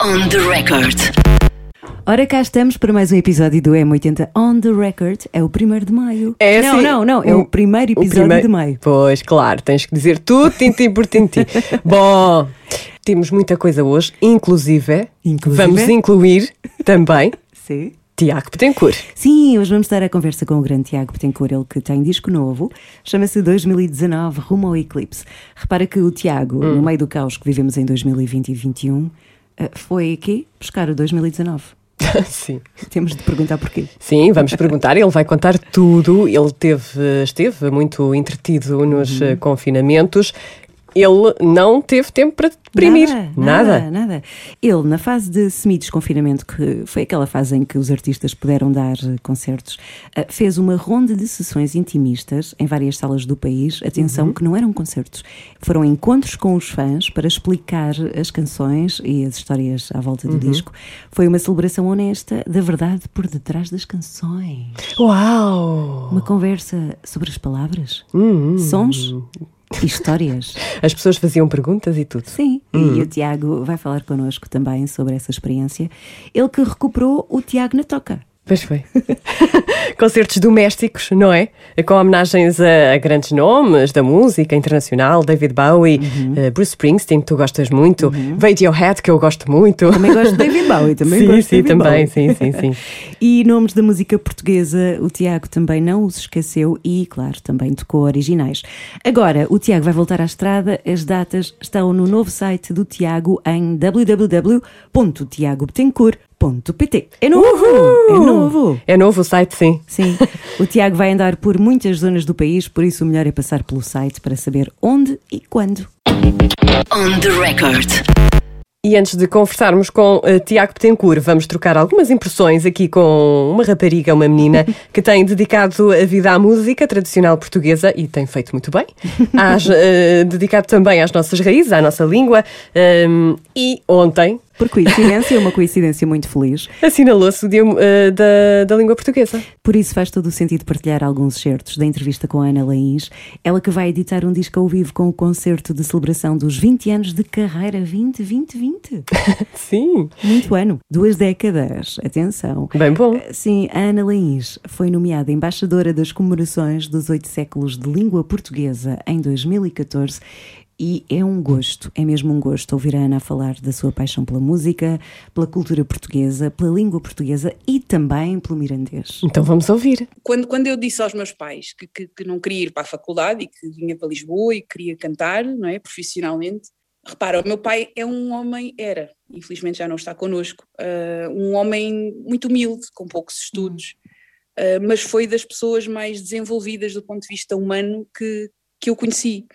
On the record. Ora, cá estamos para mais um episódio do M80 On The Record. É o primeiro de maio. É não, assim, não, não. É o, primeiro episódio primeiro- de maio. Pois, claro, tens que dizer tudo, tintim por tintim. Bom, temos muita coisa hoje, inclusive, Inclusive? vamos incluir também Sim. Tiago Petencourt. Sim, hoje vamos estar a conversa com o grande Tiago Betancourt, ele que tem disco novo, chama-se 2019 Rumo ao Eclipse. Repara que o Tiago, no meio do caos que vivemos em 2020 e 2021, eh, foi aqui buscar o 2019. Sim. Temos de perguntar porquê. Sim, vamos perguntar, ele vai contar tudo. Ele teve, esteve muito entretido nos Uhum. eh, confinamentos. Ele não teve tempo para deprimir. Nada, Nada. nada, nada. Ele, na fase de semi-desconfinamento, que foi aquela fase em que os artistas puderam dar concertos, eh, fez uma ronda de sessões intimistas em várias salas do país. Atenção, que não eram concertos, foram encontros com os fãs para explicar as canções e as histórias à volta do disco. Foi uma celebração honesta da verdade por detrás das canções. Uau! Uma conversa sobre as palavras, Hum, sons e histórias. As pessoas faziam perguntas e tudo. Sim, e o Tiago vai falar connosco também sobre essa experiência. Ele que recuperou o Tiago na toca. Pois foi. Concertos domésticos, não é? Com homenagens a, grandes nomes da música internacional, David Bowie, Uhum. eh, Bruce Springsteen, que tu gostas muito, Radiohead, que eu gosto muito. Também gosto de David Bowie, também sim, gosto de sim, David também, Bowie. sim, sim, sim. E nomes da música portuguesa, o Tiago também não os esqueceu e, claro, também tocou originais. Agora, o Tiago vai voltar à estrada, as datas estão no novo site do Tiago em www.tiagobetancourt.pt. É novo! É novo! É novo o site, sim. Sim, o Tiago vai andar por muitas zonas do país, por isso o melhor é passar pelo site para saber onde e quando. On the record. E antes de conversarmos com eh, Tiago Petencourt, vamos trocar algumas impressões aqui com uma rapariga, uma menina, que tem dedicado a vida à música tradicional portuguesa e tem feito muito bem. Às, eh, dedicado também às nossas raízes, à nossa língua. ehm, e ontem Por coincidência, uma coincidência muito feliz. assinalou-se o Dia eh, da, da Língua Portuguesa. Por isso faz todo o sentido partilhar alguns certos da entrevista com a Ana Laís, ela que vai editar um disco ao vivo com o concerto de celebração dos 20 anos de carreira 20-20-20. Sim, Muito ano, duas décadas, atenção. bem bom. Sim, a Ana Laís foi nomeada embaixadora das comemorações dos oito séculos de língua portuguesa em 2014 e é um gosto, é mesmo um gosto ouvir a Ana falar da sua paixão pela música, pela cultura portuguesa, pela língua portuguesa e também pelo mirandês. Então vamos ouvir. quando, quando eu disse aos meus pais que, que, que não queria ir para a faculdade e que vinha para Lisboa e queria cantar, não é, profissionalmente, repara, o meu pai é um homem, era, infelizmente já não está connosco, ah, um homem muito humilde, com poucos estudos, ah, mas foi das pessoas mais desenvolvidas do ponto de vista humano que, que eu conheci.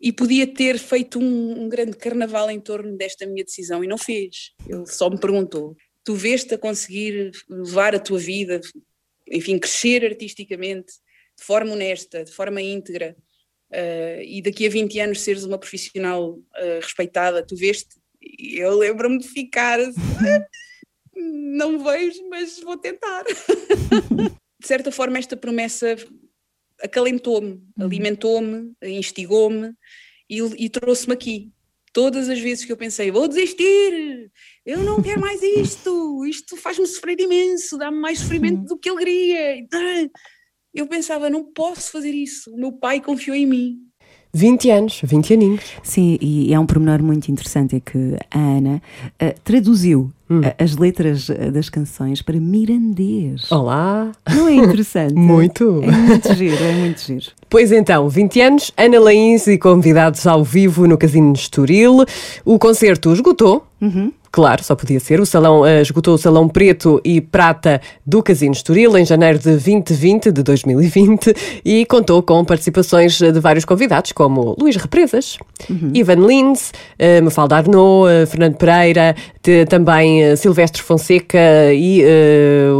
E podia ter feito um, um grande carnaval em torno desta minha decisão e não fez. Ele só me perguntou: tu veste a conseguir levar a tua vida, enfim, crescer artisticamente de forma honesta, de forma íntegra, eh, e daqui a 20 anos seres uma profissional eh, respeitada, tu veste? Eu lembro-me de ficar assim, não vejo, mas vou tentar. de certa forma, esta promessa acalentou-me, alimentou-me, instigou-me e, e trouxe-me aqui. Todas as vezes que eu pensei, vou desistir, eu não quero mais isto, isto faz-me sofrer imenso, dá-me mais sofrimento do que alegria. Eu pensava, não posso fazer isso, o meu pai confiou em mim. 20 anos, 20 aninhos. Sim, e é um pormenor muito interessante é que a Ana eh, traduziu eh, as letras eh, das canções para mirandês. Olá. Não é interessante? Muito. É muito giro, é muito giro. Pois então, 20 anos, Ana Laís e convidados ao vivo no Casino de Estoril. O concerto esgotou. Claro, só podia ser. O salão eh, esgotou o salão preto e prata do Casino de Estoril em janeiro de 2020, de 2020, e contou com participações de vários convidados, como Luís Represas, Ivan Lins, eh, Mafalda Arnaud, eh, Fernando Pereira, te- também eh, Silvestre Fonseca e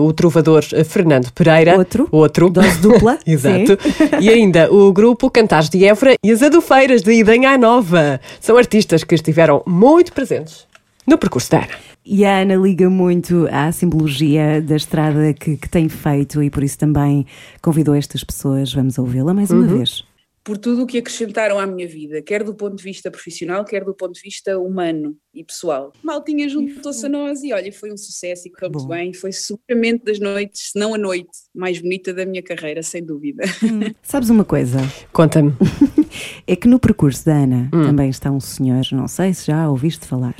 o trovador Fernando Pereira. Outro. Outro. Dose dupla. Exato. E ainda o grupo Cantares de Évora e as Adufeiras de Idanha Nova. São artistas que estiveram muito presentes no percurso da Ana. E a Ana liga muito à simbologia da estrada que, que tem feito e por isso também convidou estas pessoas. Vamos ouvi-la mais uma vez. por tudo o que acrescentaram à minha vida, quer do ponto de vista profissional, quer do ponto de vista humano e pessoal. Maltinha juntou-se a nós e olha, foi um sucesso e correu muito bem. Foi seguramente das noites, se não a noite, mais bonita da minha carreira, sem dúvida. Hum. Sabes uma coisa? Conta-me. é que no percurso da Ana hum. também está um senhor, não sei se já ouviste falar,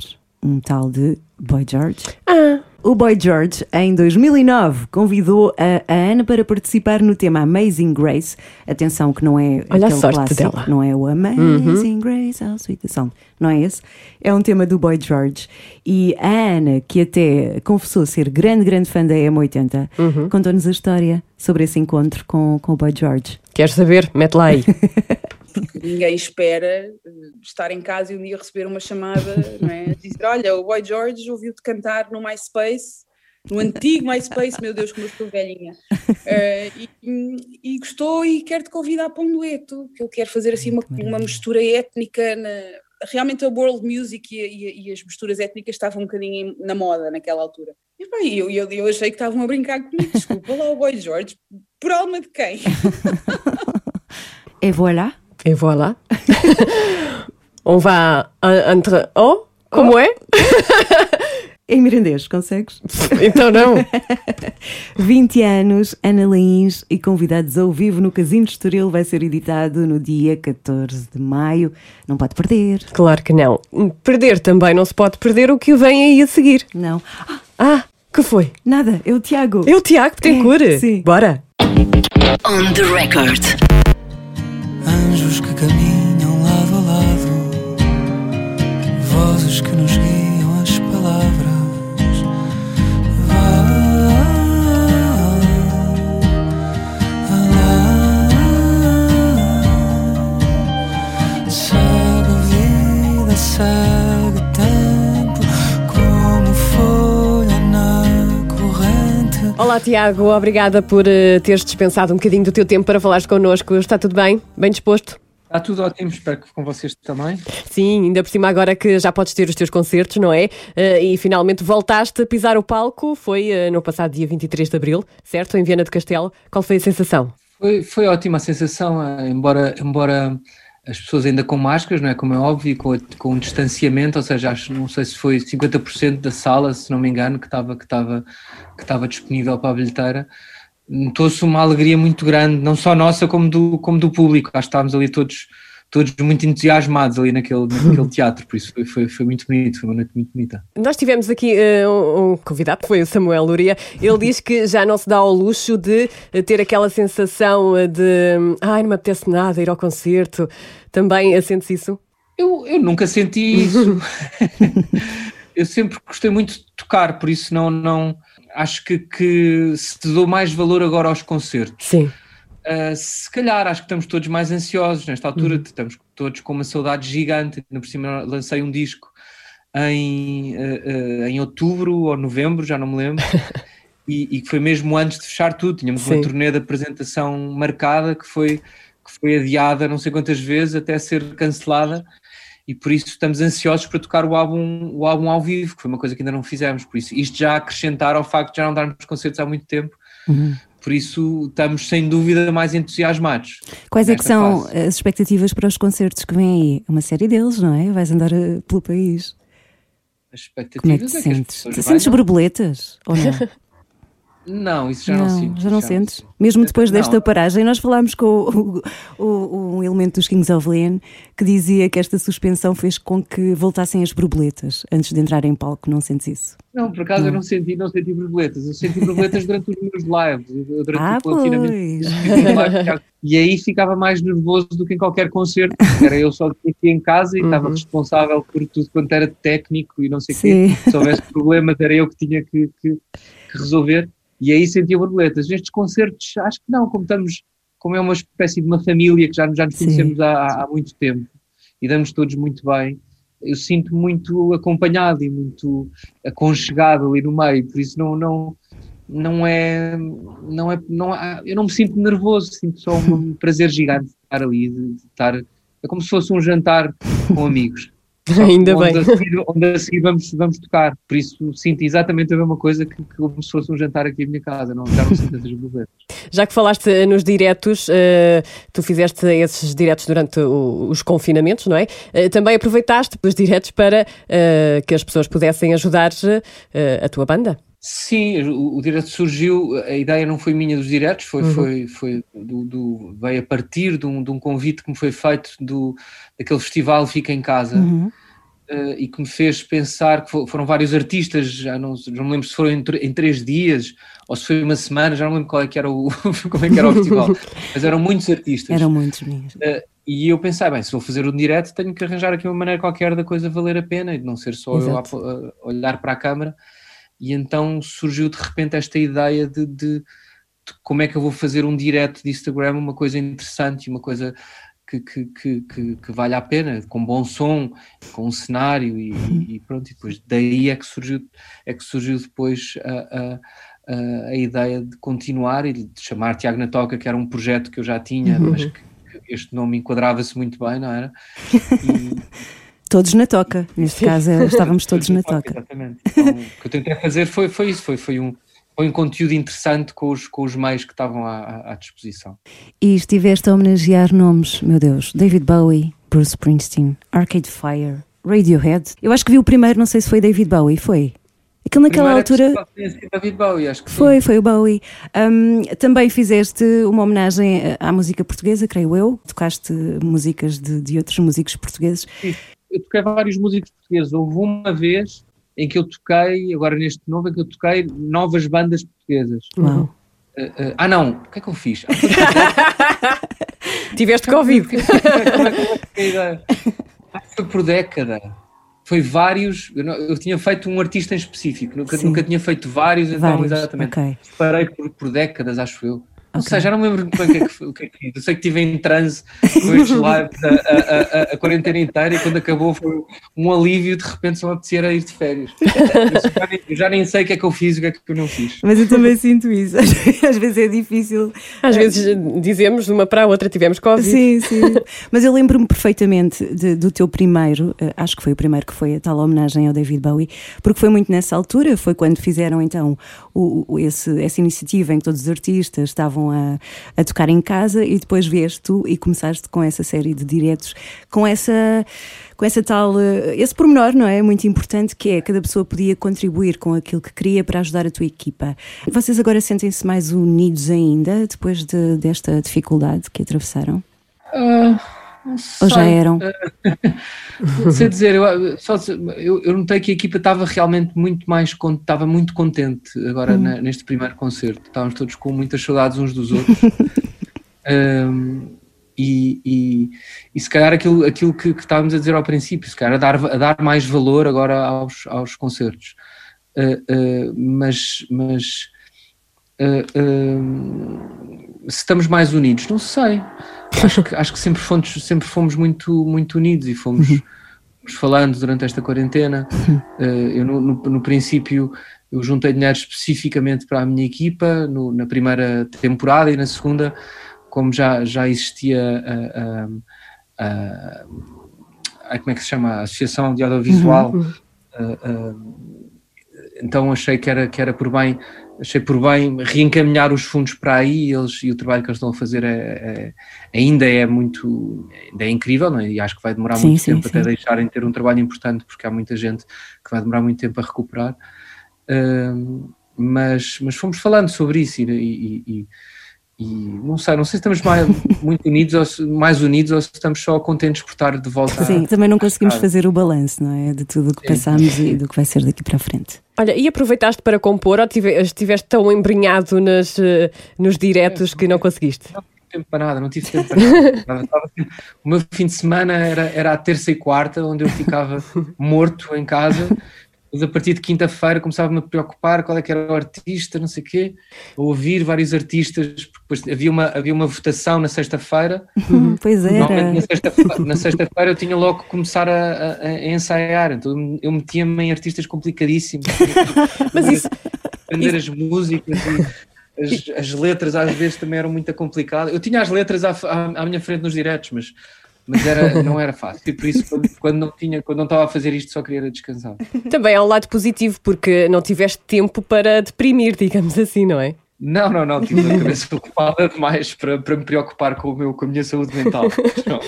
um tal de Boy George. Ah. O Boy George, em 2009, convidou a, a, Ana para participar no tema Amazing Grace. Atenção, que não é Olha aquele clássico, dela. não é o Amazing uhum. Grace, how sweet the sound. Não é esse? É um tema do Boy George. E a Ana, que até confessou ser grande, grande fã da M80, uhum. contou-nos a história sobre esse encontro com, com o Boy George. Queres saber? Mete lá aí. Ninguém espera eh, estar em casa e um dia receber uma chamada, não é? Dizer, olha, o Boy George ouviu-te cantar no MySpace, no antigo MySpace, meu Deus, como eu estou velhinha. Uh, e, e, gostou e quer-te convidar para um dueto, que ele quer fazer assim uma, uma mistura étnica na, realmente a world music e, e, e, as misturas étnicas estavam um bocadinho na moda naquela altura. E pá, eu, eu, eu achei que estavam a brincar comigo, desculpa lá o Boy George, por alma de quem? E voilà. Et voilà. On va entre. Oh, como oh. é? Em mirandês, consegues? Então não. 20 anos, Ana Lains e convidados ao vivo no Casino de Estoril vai ser editado no dia 14 de maio. Não pode perder. Claro que não. Perder também não se pode perder o que vem aí a seguir. Não. Ah, que foi? Nada, é o Tiago. É o Tiago tem É, sim. Bora. On the record. Anjos que caminham lado a lado, vozes que nos guiam as palavras. Segue a vida, segue Olá, Tiago. Obrigada por uh, teres dispensado um bocadinho do teu tempo para falares connosco. Está tudo bem? Bem disposto? Está tudo ótimo, espero que com vocês também. Sim, ainda por cima agora que já podes ter os teus concertos, não é? Uh, e finalmente voltaste a pisar o palco, foi uh, no passado dia 23 de Abril, certo? Em Viana do Castelo. Qual foi a sensação? Foi, foi ótima a sensação, embora, embora as pessoas ainda com máscaras, não é? Como é óbvio, com, com um distanciamento, ou seja, acho, não sei se foi 50% da sala, se não me engano, que estava que estava que estava disponível para a bilheteira. Notou-se uma alegria muito grande, não só nossa, como do, como do público. Acho que estávamos ali todos, todos muito entusiasmados ali naquele, naquele teatro, por isso foi, foi, foi muito bonito, foi uma noite muito bonita. Nós tivemos aqui uh, um, convidado, foi o Samuel Luria. Ele diz que já não se dá ao luxo de ter aquela sensação de ai, não me apetece nada ir ao concerto. Também sentes isso? Eu, eu nunca senti isso. eu sempre gostei muito de tocar, por isso não, não acho que, que se dou mais valor agora aos concertos. Sim. Uh, se calhar acho que estamos todos mais ansiosos nesta altura, uhum. estamos todos com uma saudade gigante. Ainda por cima lancei um disco em, uh, uh, em outubro ou novembro, já não me lembro, e, que foi mesmo antes de fechar tudo. Tínhamos Sim. uma turnê de apresentação marcada que foi, que foi adiada não sei quantas vezes até ser cancelada e por isso estamos ansiosos para tocar o álbum, o álbum ao vivo, que foi uma coisa que ainda não fizemos. Por isso, isto já acrescentar ao facto de já não darmos concertos há muito tempo. Uhum. Por isso, estamos sem dúvida mais entusiasmados. Quais é que são fase. as expectativas para os concertos que vêm aí? Uma série deles, não é? Vais andar eh, pelo país. As expectativas Como é que te é sentes? Que sentes borboletas? Ou não? Não, isso já não, não sinto. Já não já sentes? Mesmo depois não. desta paragem, nós falámos com o, o, um elemento dos Kings of Leon que dizia que esta suspensão fez com que voltassem as borboletas antes de entrar em palco. Não sentes isso? Não, por acaso não. eu não senti, não senti borboletas. Eu senti borboletas durante os meus lives, durante ah, o confinamento. E aí ficava mais nervoso do que em qualquer concerto. Era eu só aqui em casa e uhum. estava responsável por tudo quanto era técnico e não sei o quê. Se houvesse problemas, era eu que tinha que, que, que resolver e aí sentia borboletas. Nestes concertos, acho que não, como estamos, como é uma espécie de uma família que já, já nos conhecemos há, há, muito tempo e damos todos muito bem, eu sinto muito acompanhado e muito aconchegado ali no meio, por isso não, não, não é, não é, não há, eu não me sinto nervoso, sinto só um prazer gigante de estar ali, de estar, é como se fosse um jantar com amigos. Ainda onde bem. A seguir, onde a seguir vamos, vamos tocar. Por isso sinto exatamente a mesma coisa que, que como se fosse um jantar aqui em minha casa. Não, já não sinto essas borboletas. Já que falaste eh, nos diretos, eh, tu fizeste esses diretos durante o- os confinamentos, não é? Eh, também aproveitaste os diretos para eh, que as pessoas pudessem ajudar a tua banda. Sim, o, o direto surgiu, a ideia não foi minha dos diretos, foi, Uhum. foi, foi do, do- veio a partir de um, de um convite que me foi feito do, daquele festival Fica em Casa Uhum. eh, e que me fez pensar que fo- foram vários artistas, já não, já não me lembro se foram em, em três dias ou se foi uma semana, já não lembro qual é que era o, como é que era o festival, mas eram muitos artistas. Eram muitos minhos. E eu pensei, bem, se vou fazer um direto, tenho que arranjar aqui uma maneira qualquer da coisa valer a pena e de não ser só eu a, Exato. a olhar para a câmara. E então surgiu de repente esta ideia de, de- de como é que eu vou fazer um direto de Instagram, uma coisa interessante, uma coisa que, que, que, que, vale a pena, com bom som, com um cenário e, e pronto. E depois daí é que surgiu, é que surgiu depois a, a, a, ideia de continuar e de chamar Tiago na Toca, que era um projeto que eu já tinha, mas que, que este nome enquadrava-se muito bem, não era? E, Todos na toca. Neste caso, eh, estávamos todos na toca. Exatamente. Então, o que eu tentei fazer foi, foi isso, foi, foi, um, foi um conteúdo interessante com os, com os meios que estavam à, à- disposição. E estiveste a homenagear nomes, meu Deus, David Bowie, Bruce Springsteen, Arcade Fire, Radiohead. Eu acho que vi o primeiro, não sei se foi David Bowie, foi? Aquilo naquela é altura. David Bowie, acho que sim. Foi, foi o Bowie. Hum, também fizeste uma homenagem eh, à música portuguesa, creio eu. Tocaste músicas de, de outros músicos portugueses. Eu toquei vários músicos portugueses. Houve uma vez em que eu toquei, agora neste novo, em que eu toquei novas bandas portuguesas. Uau. Uh, uh, ah, não, o que é que eu fiz? Tiveste Covid. Como é que- como é que foi? Ah, por década. Foi vários. Eu, não- eu tinha feito um artista em específico, nunca, nunca tinha feito vários, então Vários. exatamente. Ok. Parei por, por décadas, acho eu. Não sei, já não me lembro bem o que, é que, foi- o que é que fiz. Eu sei que estive em transe com estes lives a, a, a, a quarentena inteira e quando acabou foi um alívio, de repente só me apetecia era ir de férias. Eu já, nem, eu já nem sei o que é que eu fiz e o que é que eu não fiz. Mas eu também sinto isso. Às vezes é difícil. Às vezes dizemos de uma para a outra, tivemos Covid. Sim, sim. Mas eu lembro-me perfeitamente de- do teu primeiro, eh, acho que foi o primeiro que foi a tal homenagem ao David Bowie, porque foi muito nessa altura, foi quando fizeram então o, esse, essa iniciativa em que todos os artistas estavam a, a tocar em casa e depois vieste tu e começaste com essa série de diretos, com essa. Com essa tal, eh, esse pormenor, não é? Muito importante que é cada pessoa podia contribuir com aquilo que queria para ajudar a tua equipa. Vocês agora sentem-se mais unidos ainda depois de- desta dificuldade que atravessaram? Ou já eram? Não sei dizer, eu, só, eu, eu notei que a equipa estava realmente muito mais, estava muito contente agora na- neste primeiro concerto. Estávamos todos com muitas saudades uns dos outros. Um, e, e, e se calhar aquilo, aquilo que, que estávamos a dizer ao princípio, se calhar a dar, a dar mais valor agora aos, aos concertos. Uh, uh, mas mas uh, um, se estamos mais unidos, não sei. Acho que, acho que sempre, fomos, sempre fomos muito, muito unidos e fomos, fomos falando durante esta quarentena. Uh, eu, no, no, no princípio, eu juntei dinheiro especificamente para a minha equipa no- na primeira temporada e na segunda, como já, já existia a, a- a- como é que se chama? A Associação de Audiovisual. uh, uh, então achei que era, que era por bem achei por bem reencaminhar os fundos para aí eles, e o trabalho que eles estão a fazer é, é- ainda é muito ainda é incrível não é? e acho que vai demorar Sim, muito sim, tempo sim. até deixarem de ter um trabalho importante porque há muita gente que vai demorar muito tempo a recuperar Ahm, mas, mas fomos falando sobre isso e, e- e- e não sei, não sei se estamos mais, muito unidos ou se- mais unidos ou se estamos só contentes por estar de volta Sim, também não conseguimos Ah. fazer o balanço, não é? De tudo o que Sim. passámos e do que vai ser daqui para a frente. Olha, e aproveitaste para compor ou tive- estiveste tão embrenhado nas, eh, nos diretos que não conseguiste? tempo para nada, não tive tempo para nada. O meu fim de semana era, era a terça e quarta, onde eu ficava morto em casa. Depois, a partir de quinta-feira, começava-me a preocupar qual é que era o artista, não sei o quê, a ouvir vários artistas, porque depois havia uma, havia uma votação na sexta-feira. Pois Normalmente era. na sexta-feira na sexta-feira eu tinha logo que começar a, a- a ensaiar, então eu- metia-me em artistas complicadíssimos. Mas isso, aprender as músicas e as, as letras às vezes também eram muito complicadas. Eu tinha as letras à, à- à minha frente nos diretos, mas, mas era, não era fácil. E por isso, quando, quando não tinha, quando não estava a fazer isto, só queria descansar. Também há um lado positivo, porque não tiveste tempo para deprimir, digamos assim, não é? Não, não, não, tive a cabeça ocupada demais para, para me preocupar com, o meu, com a minha saúde mental. Não.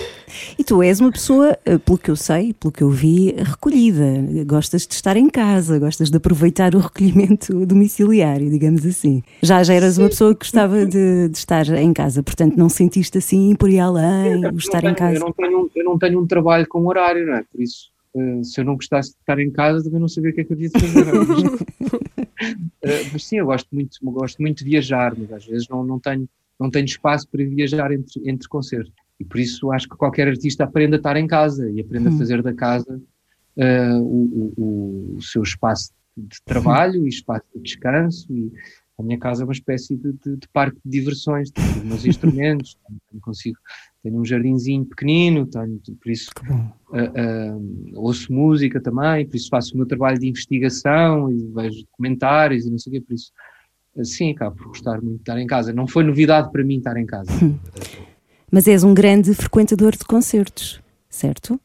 E tu és uma pessoa, eh, pelo que eu sei, pelo que eu vi, recolhida. Gostas de estar em casa, gostas de aproveitar o recolhimento domiciliário, digamos assim. Já, já eras uma pessoa que gostava de, de estar em casa, portanto não sentiste assim por ir além, o estar tenho, em casa. Eu não, tenho, eu não tenho um trabalho com horário, não é? Por isso, uh, se eu não gostasse de estar em casa, também não sabia o que é que eu devia fazer. Uh, mas sim, eu gosto muito, eu gosto muito de viajar, mas às vezes não, não, tenho, não tenho espaço para viajar entre, entre concertos. E por isso acho que qualquer artista aprende a estar em casa e aprende hum. a fazer da casa uh, o, o, o, seu espaço de trabalho e espaço de descanso. E a minha casa é uma espécie de, de, de parque de diversões, tenho os meus instrumentos, tenho, consigo, tenho um jardinzinho pequenino, tenho, por isso uh, uh, ouço música também, por isso faço o meu trabalho de investigação e vejo documentários e não sei o quê, por isso sim, acabo por gostar muito de estar em casa. Não foi novidade para mim estar em casa. Mas és um grande frequentador de concertos, certo?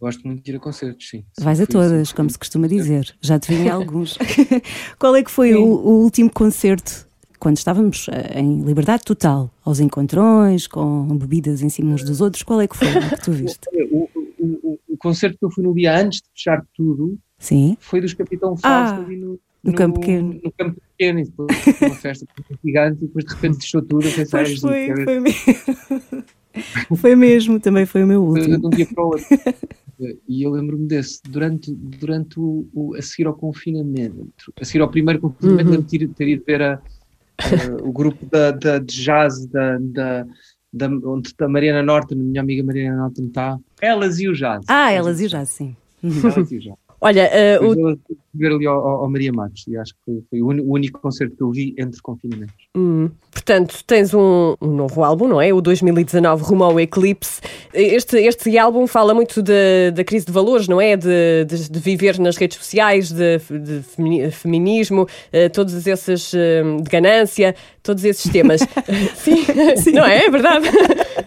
Gosto muito de ir a concertos, sim. Vais a todas, como se costuma dizer. Já te vi em alguns. Qual é que foi o, o, último concerto, quando estávamos eh, em liberdade total, aos encontrões, com bebidas em cima uns dos outros? Qual é que foi o que tu viste? O, o, o, concerto que eu fui no dia antes de fechar tudo sim. foi dos Capitão Fausto ah. no, no, campo pequeno. No campo pequeno, e depois uma festa gigante, e depois de repente fechou tudo. Pois foi, foi mesmo. foi mesmo, também foi o meu último. De um dia para o outro. E eu lembro-me desse, durante, durante o, o, a seguir ao confinamento, a seguir ao primeiro confinamento, uhum. lembro-me de ter ido ver a, a, o grupo da, da, de jazz da, da, da, onde a Mariana Norton, minha amiga Mariana Norton está. Elas e o jazz. Ah, elas e o jazz, sim. Elas e o jazz. Olha, uh, o... ver ali ao, ao, Maria Matos e acho que foi, o, único concerto que eu vi entre confinamentos. Hum. Portanto, tens um, um, novo álbum, não é? O 2019 Rumo ao Eclipse. Este, este álbum fala muito da crise de valores, não é? De, de, de, viver nas redes sociais, de, de feminismo, uh, todos esses uh, de ganância, todos esses temas. Sim. Sim, não é? É verdade.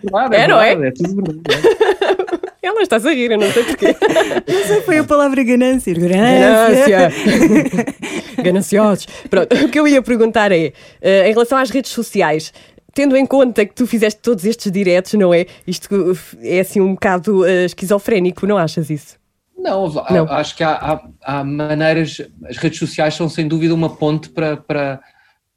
Claro, é, é, não é? É tudo verdade. Ela está a rir, eu não sei porquê. Não sei, foi a palavra ganância. Ganância. Gananciosos. Pronto, o que eu ia perguntar é, uh, em relação às redes sociais, tendo em conta que tu fizeste todos estes diretos, não é? Isto é assim um bocado uh, esquizofrénico, não achas isso? Não, não. acho que há, há, há, maneiras, as redes sociais são sem dúvida uma ponte para, para,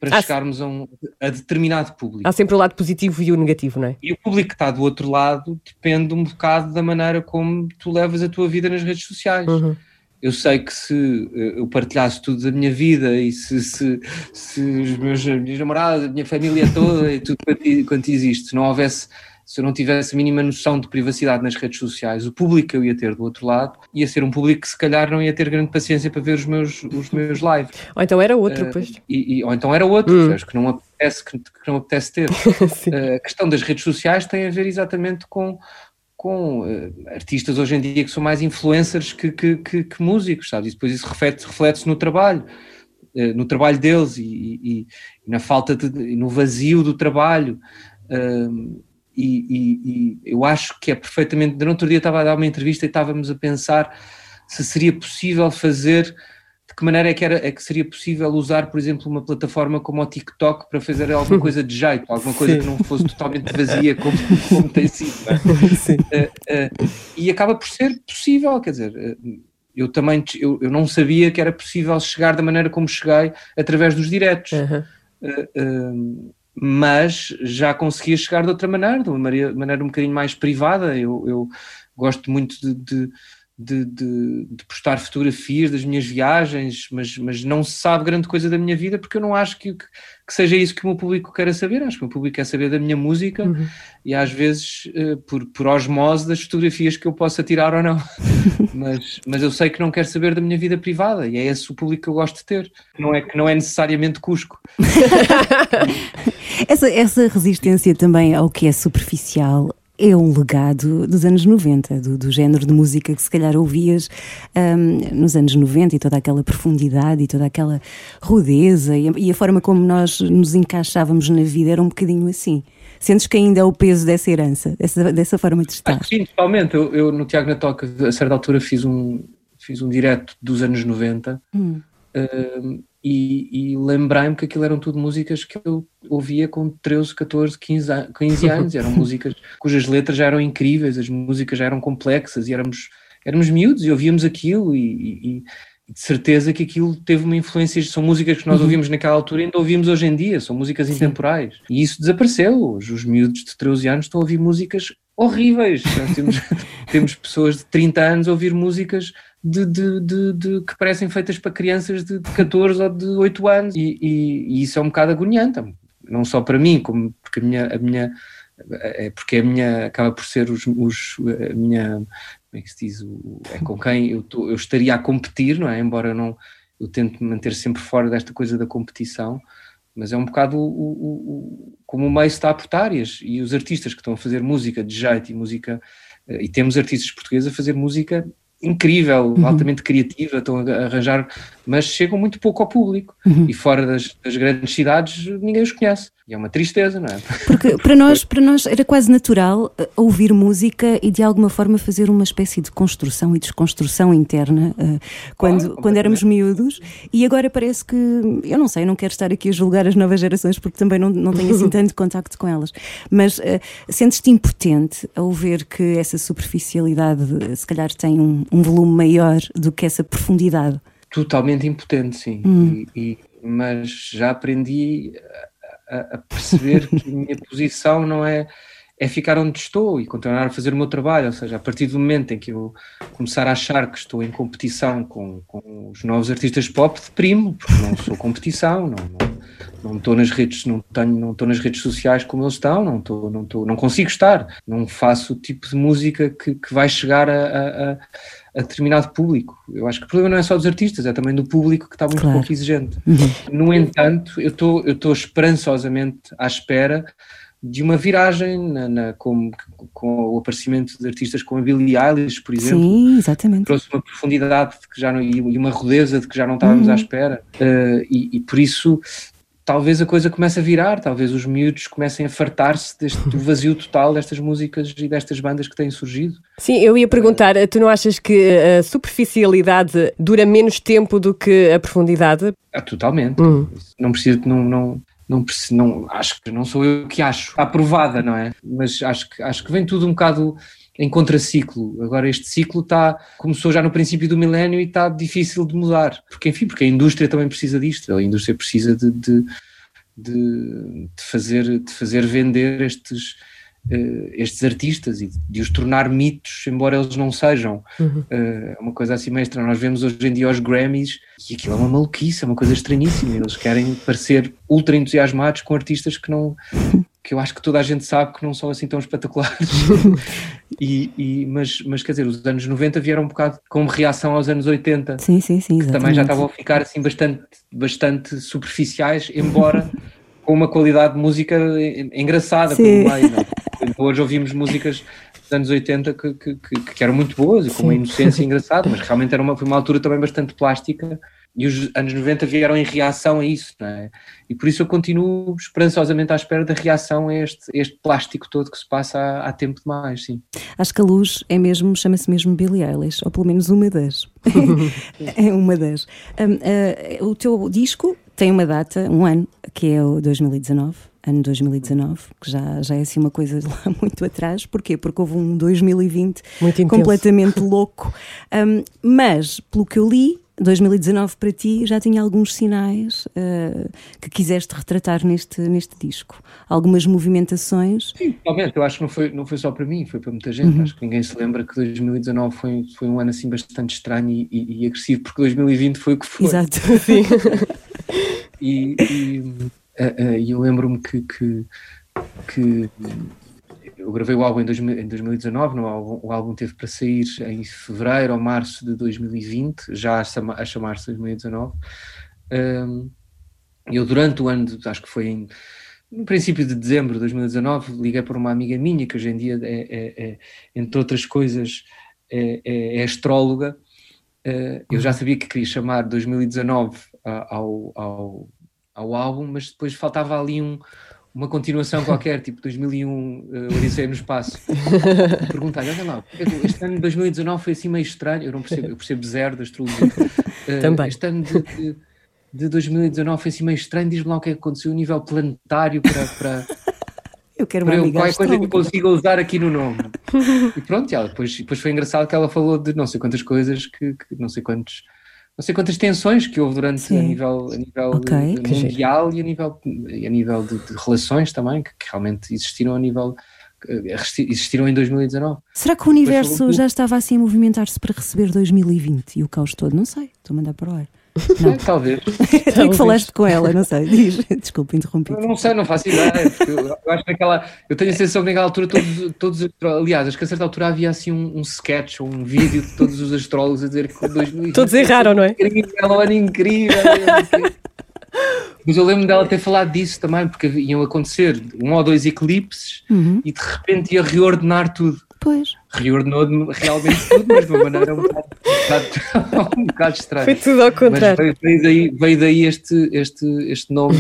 para chegarmos a, um, a determinado público. Há sempre o lado positivo e o negativo, não é? E o público que está do outro lado depende um bocado da maneira como tu levas a tua vida nas redes sociais. Uhum. Eu sei que se eh, eu partilhasse tudo da minha vida e se, se, se os meus, as minhas namoradas, a minha família toda e tudo quanto, quanto existe, se não houvesse se eu não tivesse a mínima noção de privacidade nas redes sociais, o público que eu ia ter do outro lado ia ser um público que se calhar não ia ter grande paciência para ver os meus, os meus lives. Ou então era outro, uh, pois. E, e, ou então era outro, hum. que não apetece, que, que não apetece ter. uh, a questão das redes sociais tem a ver exatamente com, com uh, artistas hoje em dia que são mais influencers que, que, que, que músicos, sabes? E depois isso reflete-se reflete no trabalho, uh, no trabalho deles e, e, e, na falta de, no vazio do trabalho. Uh, e, e, e, eu acho que é perfeitamente. No outro dia estava a dar uma entrevista e estávamos a pensar se seria possível fazer, de que maneira é que, era, é que seria possível usar, por exemplo, uma plataforma como o TikTok para fazer alguma coisa de jeito, alguma coisa Sim. que não fosse totalmente vazia como, como tem sido. Uh, uh, e acaba por ser possível, quer dizer. Uh, eu também eu, eu não sabia que era possível chegar da maneira como cheguei através dos diretos. Uhum mas já conseguia chegar de outra maneira, de uma maneira um bocadinho mais privada. Eu, eu gosto muito de, de, de, de, postar fotografias das minhas viagens, mas, mas não se sabe grande coisa da minha vida porque eu não acho que, que, seja isso que o meu público queira saber. Acho que o meu público quer saber da minha música uhum. e às vezes uh, por, por osmose das fotografias que eu possa tirar ou não. mas, mas eu sei que não quer saber da minha vida privada e é esse o público que eu gosto de ter. Não é que não é necessariamente Cusco. essa, essa resistência também ao que é superficial é um legado dos anos 90, do, do género de música que se calhar ouvias um, nos anos 90 e toda aquela profundidade e toda aquela rudeza e a, e a, forma como nós nos encaixávamos na vida era um bocadinho assim. Sentes que ainda é o peso dessa herança, dessa, dessa forma de estar? sim, totalmente. Eu, eu, no Tiago na Toca, a certa altura, fiz um, fiz um direto dos anos 90 hum. uh, e, e lembrei-me que aquilo eram tudo músicas que eu ouvia com 13, 14, 15, 15 anos. Eram músicas cujas letras já eram incríveis, as músicas já eram complexas e éramos, éramos miúdos e ouvíamos aquilo e, e de certeza que aquilo teve uma influência, são músicas que nós uhum. ouvimos naquela altura e ainda ouvimos hoje em dia, são músicas intemporais. E isso desapareceu. Hoje os miúdos de 13 anos estão a ouvir músicas horríveis. Nós temos, temos pessoas de 30 anos a ouvir músicas de, de, de, de, que parecem feitas para crianças de, 14 ou de 8 anos. E, e, e, isso é um bocado agoniante, não só para mim, como porque a minha, a minha é porque a minha acaba por ser os, os a minha como é que se diz? O, é com quem eu, tô, eu estaria a competir, não é? Embora eu não eu tento manter sempre fora desta coisa da competição, mas é um bocado o, o, o, como o meio está a e, e os artistas que estão a fazer música de jeito e música eh, e temos artistas portugueses a fazer música incrível, uhum. altamente criativa, estão a arranjar, mas chegam muito pouco ao público. Uhum. E fora das, das, grandes cidades ninguém os conhece. E é uma tristeza, não é? Porque para nós, para nós era quase natural eh, ouvir música e de alguma forma fazer uma espécie de construção e desconstrução interna uh, quando, quando éramos miúdos. E agora parece que, eu não sei, não quero estar aqui a julgar as novas gerações porque também não, não tenho assim tanto contacto com elas. Mas uh, sentes-te impotente ao ver que essa superficialidade se calhar tem um, um volume maior do que essa profundidade? Totalmente impotente, sim. Hum. E, e, mas já aprendi a, a perceber que a minha posição não é é ficar onde estou e continuar a fazer o meu trabalho. Ou seja, a partir do momento em que eu começar a achar que estou em competição com, com os novos artistas pop, deprimo, porque não sou competição, não, não, não estou nas redes, não tenho, não estou nas redes sociais como eles estão, não estou, não estou, não consigo estar, não faço o tipo de música que, que vai chegar a, a, a, determinado público. Eu acho que o problema não é só dos artistas, é também do público que está muito claro. pouco exigente. Uhum. No entanto, eu estou, eu estou esperançosamente à espera de uma viragem na, na, com, com o aparecimento de artistas como a Billie Eilish, por exemplo. Sim, exatamente. Trouxe uma profundidade que já não, e uma rudeza de que já não estávamos uhum. à espera. Uh, e, e, por isso talvez a coisa comece a virar, talvez os miúdos comecem a fartar-se do vazio total destas músicas e destas bandas que têm surgido. Sim, eu ia perguntar, tu não achas que a superficialidade dura menos tempo do que a profundidade? Ah, totalmente. Uhum. Não precisa, não, não, não, não, acho que não sou eu que acho, aprovada, não é? Mas acho que, acho que vem tudo um bocado em contraciclo. Agora este ciclo está, começou já no princípio do milénio e está difícil de mudar. Porque, enfim, porque a indústria também precisa disto. A indústria precisa de, de, de, de fazer, de fazer vender estes, uh, estes artistas e de os tornar mitos, embora eles não sejam. Uhum. Uh, uma coisa assim mestra. Nós vemos hoje em dia os Grammys e aquilo é uma maluquice, é uma coisa estranhíssima. Eles querem parecer ultra entusiasmados com artistas que não. que eu acho que toda a gente sabe que não são assim tão espetaculares. e, e, mas, mas quer dizer, os anos 90 vieram um bocado como reação aos anos 80. Sim, sim, sim. Que também já estavam a ficar assim bastante, bastante superficiais, embora com uma qualidade de música engraçada Sim. pelo meio. Não? É? Hoje ouvimos músicas dos anos 80 que, que, que, que eram muito boas e com uma inocência engraçada, mas realmente era uma, foi uma altura também bastante plástica e os anos 90 vieram em reação a isso, não é? E por isso eu continuo esperançosamente à espera da reação a este, este plástico todo que se passa há, há tempo demais, sim. Acho que a luz é mesmo, chama-se mesmo Billie Eilish, ou pelo menos uma das. é uma das. Um, uh, o teu disco tem uma data, um ano, que é o 2019 ano 2019, que já, já é assim uma coisa lá muito atrás. Porquê? Porque houve um 2020 completamente louco. Um, mas, pelo que eu li, 2019 para ti já tinha alguns sinais uh, que quiseste retratar neste, neste disco. Algumas movimentações. Sim, realmente, eu acho que não foi, não foi só para mim, foi para muita gente. Uhum. Acho que ninguém se lembra que 2019 foi, foi um ano assim bastante estranho e, e, e agressivo, porque 2020 foi o que foi. Exato, sim. e, e uh, uh, eu lembro-me que, que, que eu gravei o álbum em, dois, em 2019, no álbum, o álbum teve para sair em fevereiro ou março de 2020, já a chamar-se 2019. Um, eu durante o ano, de, acho que foi em, no princípio de dezembro de 2019, liguei para uma amiga minha, que hoje em dia, é, é, é entre outras coisas, é, é, é astróloga. Uh, eu já sabia que queria chamar 2019 ao, ao, ao álbum, mas depois faltava ali um, uma continuação qualquer, tipo 2001, uh, Odisseia no Espaço. Perguntar, olha lá, este ano de 2019 foi assim meio estranho, eu não percebo, eu percebo zero da astrologia. Uh, Também. Este ano de, de, de 2019 foi assim meio estranho, diz-me lá o que é que aconteceu a nível planetário para, para, Eu quero uma para eu, qualquer coisa que eu consiga usar aqui no nome. E pronto, ela, depois, depois foi engraçado que ela falou de não sei quantas coisas, que, que não sei quantos. Não sei quantas tensões que houve durante Sim. a nível, a nível Ok, que mundial e a nível, a nível de, de relações também, que, que realmente existiram a nível eh, existiram em 2019. Será que o universo já estava assim a movimentar-se para receber 2020 e o caos todo? Não sei, estou a mandar para o ar. É, talvez. Tu é que falaste com ela, não sei. Diz, desculpa, interrompi. Eu não sei, não faço ideia. Porque eu, eu acho que naquela. Eu tenho a sensação que naquela altura todos, todos. Aliás, acho que a certa altura havia assim um, um sketch ou um vídeo de todos os astrólogos a dizer que 2020 Todos erraram, não é? incrível, um ano incrível. Mas eu lembro dela ter falado disso também, porque iam acontecer um ou dois eclipses Uhum. e de repente ia reordenar tudo. Pois. Reordenou de- realmente tudo, mas de uma maneira um bocado, um bocado, um bocado estranha. Foi tudo ao Mas contrário. veio, veio daí, veio daí este, este, este nome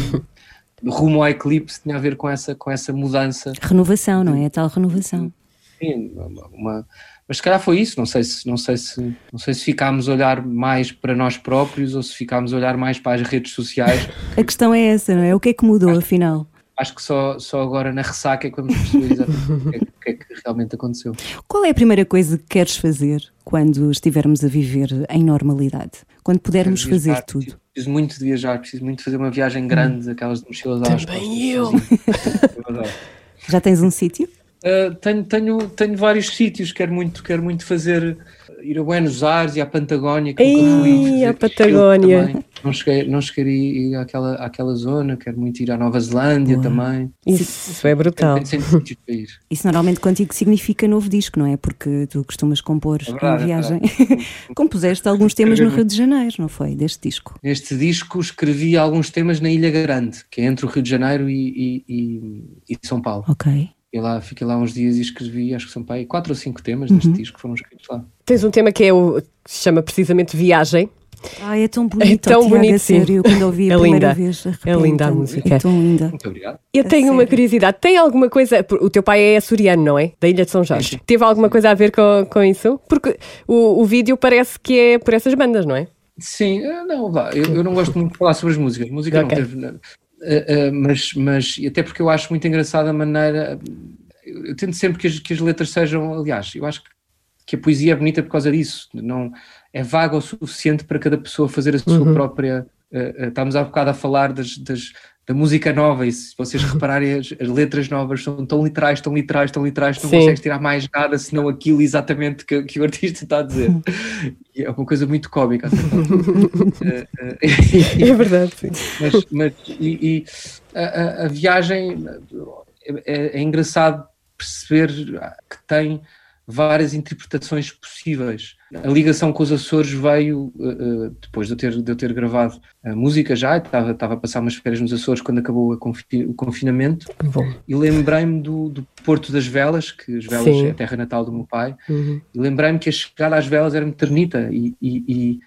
rumo ao eclipse, tinha a ver com essa, com essa mudança. Renovação, não é? A tal renovação. Sim, uma- uma- mas se calhar foi isso, não sei, se, não, sei se, não sei se ficámos a olhar mais para nós próprios ou se ficámos a olhar mais para as redes sociais. A questão é essa, não é? O que é que mudou, afinal? Acho que só, só agora na ressaca é que vamos perceber exatamente o que é, que- é que realmente aconteceu. Qual é a primeira coisa que queres fazer quando estivermos a viver em normalidade? Quando pudermos Quero fazer viajar, tudo? Preciso, preciso muito de viajar, preciso muito de fazer uma viagem grande, aquelas de mochilas às Também costas, eu. Eu adoro. Já tens um sítio? Uh, tenho, tenho, tenho vários sítios, quero muito, quero muito fazer, ir a Buenos Aires e à Patagónia, que nunca fui. Ei, à Chile Patagónia. também. Não cheguei, não cheguei a ir àquela, àquela zona, quero muito ir à Nova Zelândia também. Isso é brutal. Isso normalmente contigo significa novo disco, não é? Porque tu costumas compor É uma verdade, é viagem. Compuseste alguns temas no Rio de Janeiro, não foi? Deste disco. Neste disco escrevi alguns temas na Ilha Grande, que é entre o Rio de Janeiro e, e, e- e São Paulo. Ok. E lá, fiquei lá uns dias e escrevi, acho que são para aí quatro ou cinco temas deste Uhum. disco que foram escritos lá. Tens um tema que é o que se chama precisamente Viagem. Ai, é tão bonito, É tão Tiago, bonito, a sim. sério. Quando ouvi a É primeira linda. vez, É linda a tão- música. É tão linda. Muito obrigado. Eu A tenho uma sério? curiosidade. Tem alguma coisa. O teu pai é açoriano, não é? Da Ilha de São Jorge. Teve alguma coisa a ver com, com isso? Porque o, o vídeo parece que é por essas bandas, não é? Sim, eh, não, vá, eu, eu não gosto muito de falar sobre as músicas. Música Ok. não teve. Eh, eh, mas, mas, e até porque eu acho muito engraçada a maneira. Eu, eu tento sempre que as, que as letras sejam. Aliás, eu acho que, que a poesia é bonita por causa disso. Não, é vaga o suficiente para cada pessoa fazer a sua Uhum. própria. eh, eh, estamos há bocado a falar das, das- da música nova, e se vocês repararem, as, as letras novas são tão literais, tão literais, tão literais, que não Sim. consegues tirar mais nada senão aquilo exatamente que, que o artista está a dizer. É uma coisa muito cómica. Eh, É verdade, sim. mas, mas e, e a, a- a viagem é, é engraçado perceber que tem várias interpretações possíveis. A ligação com os Açores veio eh, depois de eu ter, de eu ter gravado a música já, estava, estava a passar umas férias nos Açores quando acabou confi- o confinamento Bom. e lembrei-me do, do Porto das Velas, que as Velas Sim. é a terra natal do meu pai, Uhum. e lembrei-me que a chegar às velas era meternita e, e, e,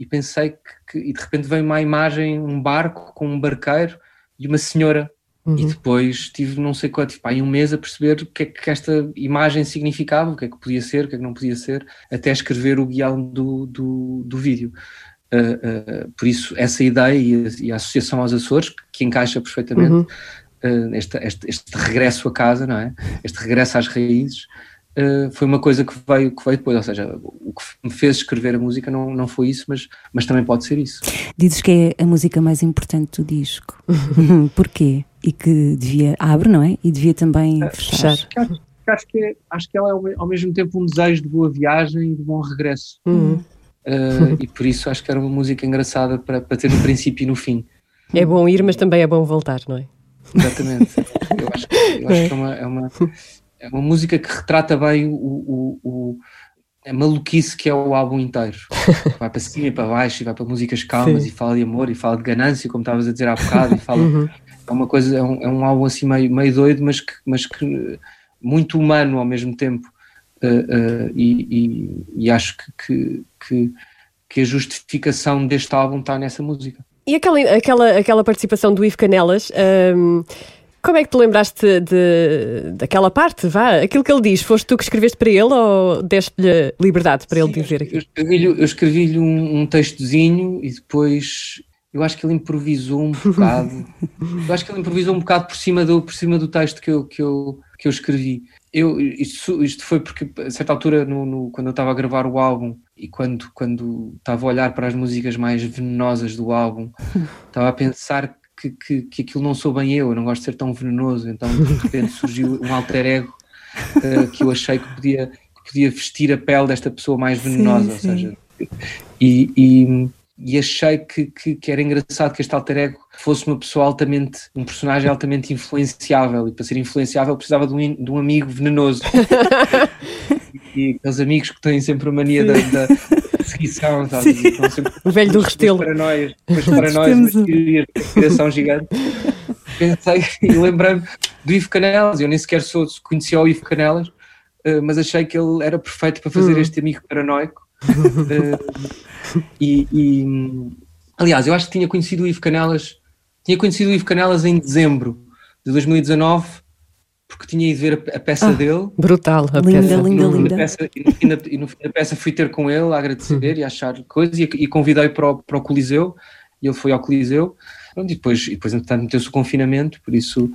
e pensei que, que- e de repente veio uma imagem, um barco com um barqueiro e uma senhora Uhum. e depois tive não sei quanto, aí um mês a perceber o que é que esta imagem significava, o que é que podia ser, o que é que não podia ser, até escrever o guião do, do, do vídeo. Uh, uh, por isso, essa ideia e a, e a associação aos Açores, que encaixa perfeitamente, Uhum. uh, este, este, este regresso a casa, não é? Este regresso às raízes, uh, foi uma coisa que veio, que veio depois. Ou seja, o que me fez escrever a música não, não foi isso, mas, mas também pode ser isso. Dizes que é a música mais importante do disco. Porquê? E que devia. abre, não é? E devia também fechar. Fechar. Acho, acho, que, é- acho que ela é ao, me- ao mesmo tempo um desejo de boa viagem e de bom regresso. Uhum. Uh, e por isso acho que era uma música engraçada para, para ter no princípio e no fim. É bom ir, mas também é bom voltar, não é? Exatamente. Eu acho, que- eu acho que é uma, é, uma, é uma música que retrata bem o, o, o- a maluquice que é o álbum inteiro. Vai para cima e para baixo e vai para músicas calmas Sim. e fala de amor e fala de ganância, como estavas a dizer há bocado, e fala. Uhum. É uma coisa, é um, é um álbum assim meio, meio doido, mas que, mas que muito humano ao mesmo tempo. Uh, uh, e, e- e acho que, que, que, a justificação deste álbum está nessa música. E aquela, aquela, aquela participação do Ivo Canelas, hum, Como é que te lembraste de, daquela parte? Vá, aquilo que ele diz, foste tu que escreveste para ele ou deste-lhe liberdade para ele dizer aquilo? Eu escrevi-lhe eu escrevi um, um textozinho e depois eu acho que ele improvisou um bocado. eu acho que ele improvisou um bocado por cima do, por cima do texto que eu, que eu, que eu escrevi. Eu, isto, isto foi porque, a certa altura, no, no, quando eu estava a gravar o álbum e quando, quando estava a olhar para as músicas mais venenosas do álbum, estava a pensar que, que, que aquilo não sou bem eu, eu não gosto de ser tão venenoso. Então, de repente, surgiu um alter ego uh, que eu achei que podia, que podia vestir a pele desta pessoa mais venenosa. Sim, ou seja, e, e e achei que, que, que, era engraçado que este alter ego fosse uma pessoa altamente, um personagem altamente influenciável e para ser influenciável precisava de um, de um amigo venenoso e, aqueles amigos que têm sempre a mania da, da seguição, sabe? o velho do restelo. paranoias, as paranoias, teorias de conspiração gigante. Pensei e lembrei-me do Ivo Canelas, eu nem sequer sou, conhecia o Ivo Canelas eh, mas achei que ele era perfeito para fazer hum. este amigo paranoico. Uh, e, e, aliás, eu acho que tinha conhecido o Ivo Canelas, tinha conhecido o Ivo Canelas em dezembro de 2019, porque tinha ido ver a, peça ah, dele. Brutal, a linda, peça. Linda, linda, peça, e, no fim da, e no fim da peça fui ter com ele a agradecer e a achar coisas e, e convidei para o, para o Coliseu e ele foi ao Coliseu. E depois, e depois entretanto, meteu-se o confinamento, por isso,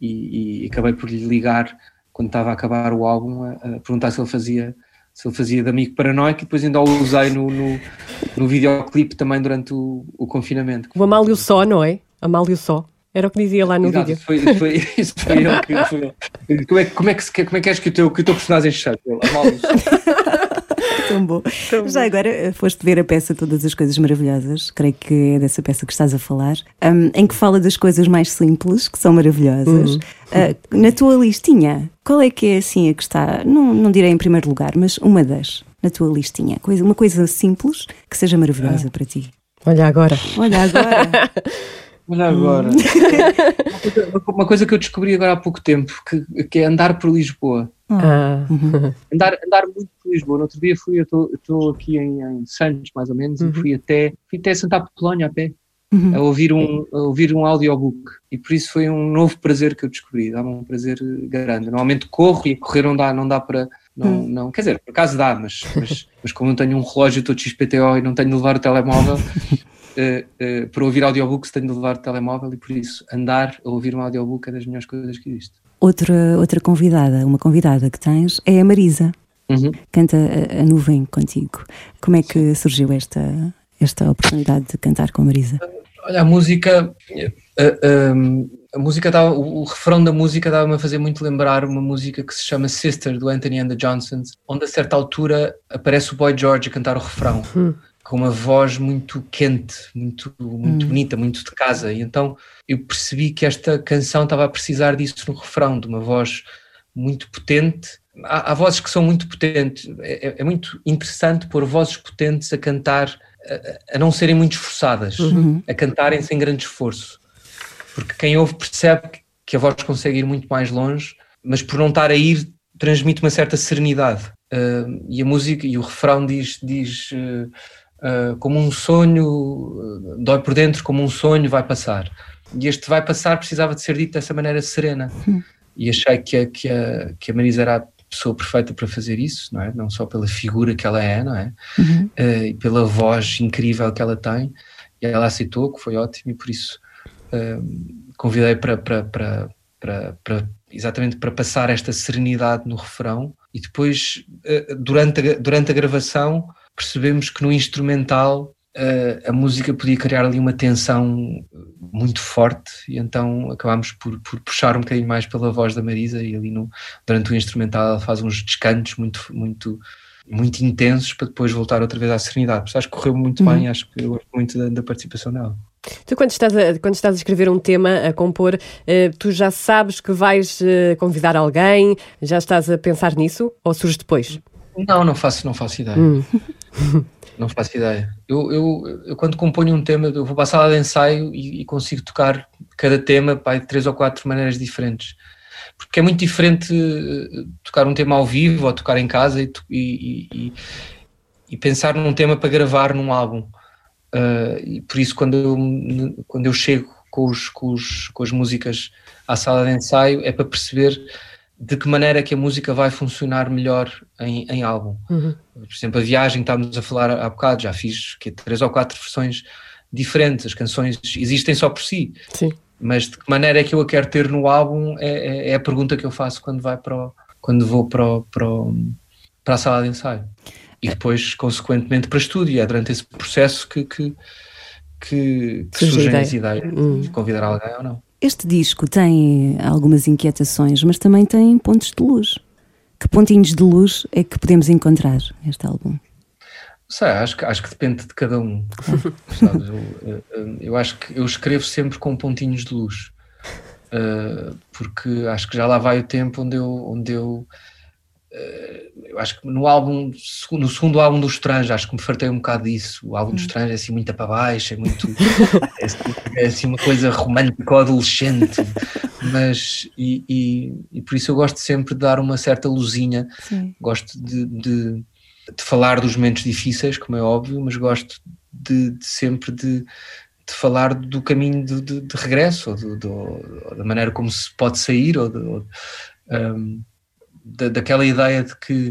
e, e, acabei por lhe ligar quando estava a acabar o álbum a, a perguntar se ele fazia se ele fazia de amigo paranoico e depois ainda o usei no, no, no videoclipe também durante o, o confinamento. O Amálio Só, não é? Amálio Só. Era o que dizia lá no Exato, vídeo. Foi, foi, isso foi ele que. Foi, como, é, como, é que, como é que és que o teu, que o teu personagem chama? Tão bom. Tão Já bom. agora eh, foste ver a peça Todas as Coisas Maravilhosas, creio que é dessa peça que estás a falar, um, em que fala das coisas mais simples, que são maravilhosas. Uhum. Uh, na tua listinha, qual é que é assim a que está, não, não direi em primeiro lugar, mas uma das na tua listinha? Coisa, uma coisa simples que seja maravilhosa para ti. Olha agora. Olha agora. Olha agora. Hum. uma, coisa, que eu descobri agora há pouco tempo, que, que é andar por Lisboa. Ah. Uhum. Andar, andar muito por Lisboa. No outro dia fui, eu estou aqui em, em, Santos, mais ou menos, uhum. e fui até, fui até Santa Apolónia a pé. Uhum. A, ouvir um, a ouvir um audiobook e por isso foi um novo prazer que eu descobri, dá-me um prazer grande. Normalmente corro e correr não dá, não dá para, não, hum. não, quer dizer, por acaso dá, mas, mas, mas como não tenho um relógio todo XPTO e não tenho de levar o telemóvel, uh, uh, para ouvir audiobooks tenho de levar o telemóvel e por isso andar a ouvir um audiobook é das melhores coisas que existe. Outra, outra convidada, uma convidada que tens é a Marisa. Uhum. Canta a, a, nuvem contigo. Como é que surgiu esta, esta oportunidade de cantar com a Marisa? Olha, a música, a, a, a música dava, o, o, refrão da música dava-me a fazer muito lembrar uma música que se chama Sister, do Anthony and the Johnsons, onde a certa altura aparece o Boy George a cantar o refrão. Uhum com uma voz muito quente, muito, muito hum. bonita, muito de casa. E então eu percebi que esta canção estava a precisar disso no refrão, de uma voz muito potente. Há, há vozes que são muito potentes. É, é, é, muito interessante pôr vozes potentes a cantar, a, a não serem muito esforçadas, uhum. a cantarem sem grande esforço. Porque quem ouve percebe que a voz consegue ir muito mais longe, mas por não estar a ir, transmite uma certa serenidade. Uh, e a música e o refrão diz. diz uh, uh, como um sonho, dói por dentro, como um sonho vai passar. E este vai passar precisava de ser dito dessa maneira serena. Hum. E achei que a, que, a, que a Marisa era a pessoa perfeita para fazer isso, não é? Não só pela figura que ela é, não é? Uhum. Uh, e pela voz incrível que ela tem. E ela aceitou, que foi ótimo, e por isso uh, convidei para, para, para, para, para exatamente para passar esta serenidade no refrão e depois durante a, durante a gravação percebemos que no instrumental uh, a música podia criar ali uma tensão muito forte e então acabámos por, por, puxar um bocadinho mais pela voz da Marisa e ali no, durante o instrumental ela faz uns descantos muito, muito, muito intensos para depois voltar outra vez à serenidade. Acho que correu muito uhum. bem, acho que eu gosto muito da, da participação dela. Tu, quando estás, a, quando estás a escrever um tema, a compor, eh, tu já sabes que vais eh, convidar alguém? Já estás a pensar nisso? Ou surge depois? Não, não faço, não faço ideia. Hum. Não faço ideia. Eu, eu, eu, quando componho um tema, eu vou para a sala de ensaio e, e consigo tocar cada tema pá, de três ou quatro maneiras diferentes. Porque é muito diferente eh, tocar um tema ao vivo ou tocar em casa e, e, e, e pensar num tema para gravar num álbum. Uh, e por isso, quando eu, quando eu chego com, os, com, os, com as músicas à sala de ensaio é para perceber de que maneira é que a música vai funcionar melhor em, em álbum. Uhum. Por exemplo, a viagem que estávamos a falar há bocado, já fiz que, três ou quatro versões diferentes, as canções existem só por si. Sim. Mas de que maneira é que eu a quero ter no álbum é, é, é a pergunta que eu faço quando, vai para o, quando vou para, o, para, o, para a sala de ensaio. E depois, consequentemente, para estúdio. É durante esse processo que, que, que, que surgem ideia. as ideias hum. de convidar alguém ou não. Este disco tem algumas inquietações, mas também tem pontos de luz. Que pontinhos de luz é que podemos encontrar neste álbum? Sei, acho que, acho que depende de cada um. Sabes? Eu, eu, acho que eu escrevo sempre com pontinhos de luz. Uh, porque acho que já lá vai o tempo onde eu, onde eu eh, eu acho que no álbum, no segundo álbum do Estranho, acho que me fartei um bocado disso. O álbum do hum. Estranho é assim muito para baixo, é muito. é, assim, é, assim uma coisa romântica ou adolescente. Mas, e, e, e, por isso eu gosto sempre de dar uma certa luzinha. Sim. Gosto de, de, de, falar dos momentos difíceis, como é óbvio, mas gosto de, de sempre de, de falar do caminho de, regresso, ou, do, do, da maneira como se pode sair, ou, ou um, da, daquela ideia de que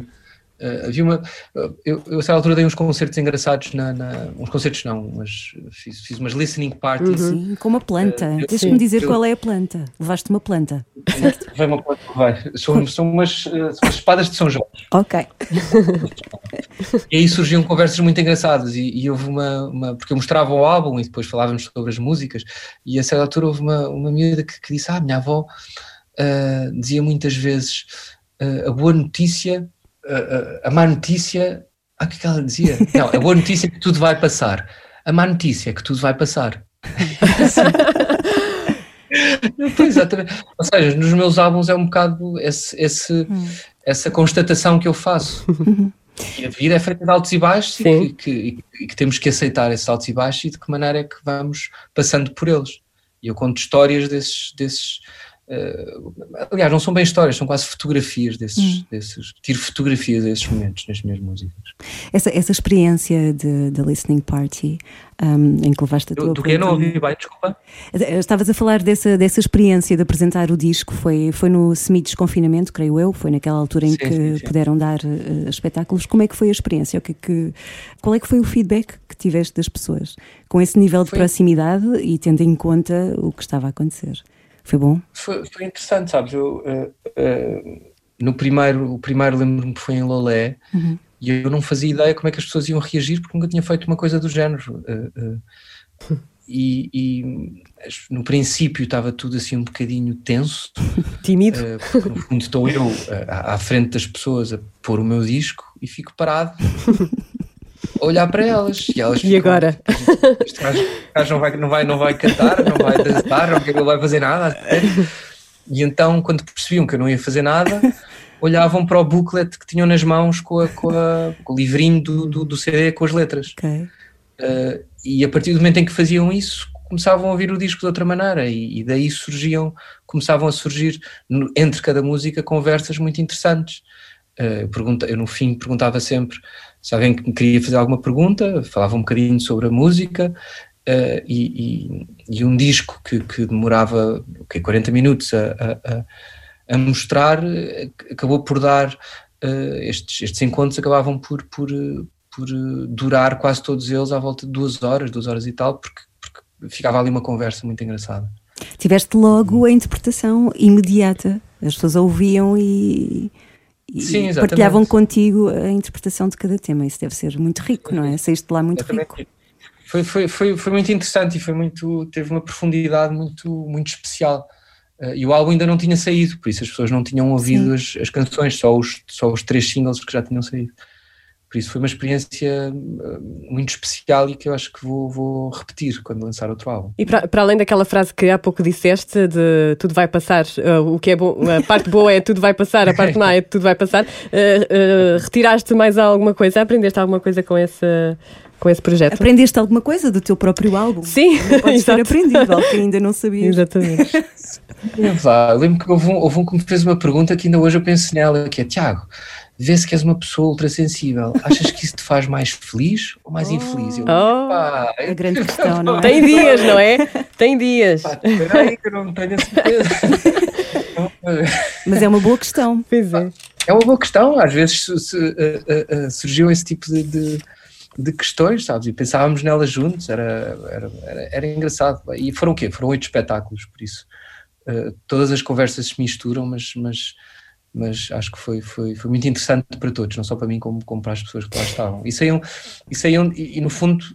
uh, havia uma. Eu, eu, a certa altura dei uns concertos engraçados, na, na uns concertos não, mas fiz, fiz umas listening parties. Uhum. Sim, com uma planta. Uh, Deixa-me dizer eu, qual é a planta. Levaste uma planta. Vai uma planta, vai. São, são, umas, uh, umas espadas de São Jorge. Ok. e aí surgiam conversas muito engraçadas e, e houve uma, uma, Porque eu mostrava o álbum e depois falávamos sobre as músicas, e a certa altura houve uma, uma miúda que, que disse: Ah, minha avó. Uh, dizia muitas vezes a boa notícia, a, a má notícia. Ah, o que é que ela dizia? Não, a boa notícia é que tudo vai passar. A má notícia é que tudo vai passar. exatamente. Ou seja, nos meus álbuns é um bocado esse, esse hum. essa constatação que eu faço. E a vida é feita de altos e baixos e que, que, e que, temos que aceitar esses altos e baixos e de que maneira é que vamos passando por eles. E eu conto histórias desses, desses, aliás, não são bem histórias, são quase fotografias desses, hum. desses tiro fotografias desses momentos nas minhas músicas. Essa, essa experiência da listening party um, em que levaste a tua. Do, que não ouvi bem, desculpa. Eh, estavas a falar dessa, dessa experiência de apresentar o disco, foi, foi no semi-desconfinamento, creio eu, foi naquela altura em sim, que sim, sim. puderam dar uh, espetáculos. Como é que foi a experiência? O que, é que, qual é que foi o feedback que tiveste das pessoas com esse nível de foi. proximidade e tendo em conta o que estava a acontecer? Foi bom? Foi, foi interessante, sabes? Eu, uh, uh, no primeiro, o primeiro lembro-me que foi em Lolé uhum. e eu não fazia ideia como é que as pessoas iam reagir porque nunca tinha feito uma coisa do género. Uh, e, e, no princípio estava tudo assim um bocadinho tenso. Tímido. porque no fundo estou eu à, à frente das pessoas a pôr o meu disco e fico parado olhar para elas. E, elas e agora? Este gajo, não, vai, não, vai, não vai cantar, não vai dançar, não vai fazer nada. E então, quando percebiam que eu não ia fazer nada, olhavam para o booklet que tinham nas mãos com, a, com, a, com o livrinho do, do, do, CD com as letras. Okay. Uh, e a partir do momento em que faziam isso, começavam a ouvir o disco de outra maneira e, e daí surgiam, começavam a surgir no, entre cada música conversas muito interessantes. Uh, pergunta, eu no fim perguntava sempre se alguém queria fazer alguma pergunta, falava um bocadinho sobre a música uh, e, e, e, um disco que, que demorava okay, 40 minutos a, a, a, mostrar acabou por dar, uh, estes, estes encontros acabavam por, por, por durar quase todos eles à volta de duas horas, duas horas e tal, porque, porque ficava ali uma conversa muito engraçada. Tiveste logo a interpretação imediata, as pessoas ouviam e e Sim, partilhavam contigo a interpretação de cada tema. Isso deve ser muito rico, não é? Saíste lá muito exatamente. rico. Foi, foi, foi, foi muito interessante e foi muito, teve uma profundidade muito, muito especial. Uh, e o álbum ainda não tinha saído, por isso as pessoas não tinham ouvido as, as, canções, só os, só os três singles que já tinham saído. Por isso foi uma experiência uh, muito especial e que eu acho que vou, vou repetir quando lançar outro álbum. E para, para, além daquela frase que há pouco disseste, de tudo vai passar, uh, o que é bom, a parte boa é tudo vai passar, a parte má é tudo vai passar, uh, retiraste mais alguma coisa? Aprendeste alguma coisa com esse, com esse projeto? Aprendeste alguma coisa do teu próprio álbum? Sim, podes ter aprendido, algo que ainda não sabias. Exatamente. Vá, lembro que houve um, houve um que me fez uma pergunta que ainda hoje eu penso nela, que é Tiago vê-se que és uma pessoa ultrassensível. Achas que isso te faz mais feliz ou mais infeliz? Eu, Oh. pá, A grande questão, não é? Tem dias, não é? Tem dias. pá, espera aí que eu não tenho a certeza. Mas é uma boa questão. Pois é. É uma boa questão, às vezes su- eh, eh, eh, surgiu esse tipo de, de, de questões, sabes? E pensávamos nelas juntos, era, era, era, era engraçado. E foram o quê? Foram oito espetáculos, por isso. Eh, todas as conversas se misturam, mas, mas, mas acho que foi, foi, foi muito interessante para todos, não só para mim, como, como para as pessoas que lá estavam. E saíam, e, saíam, e, e no fundo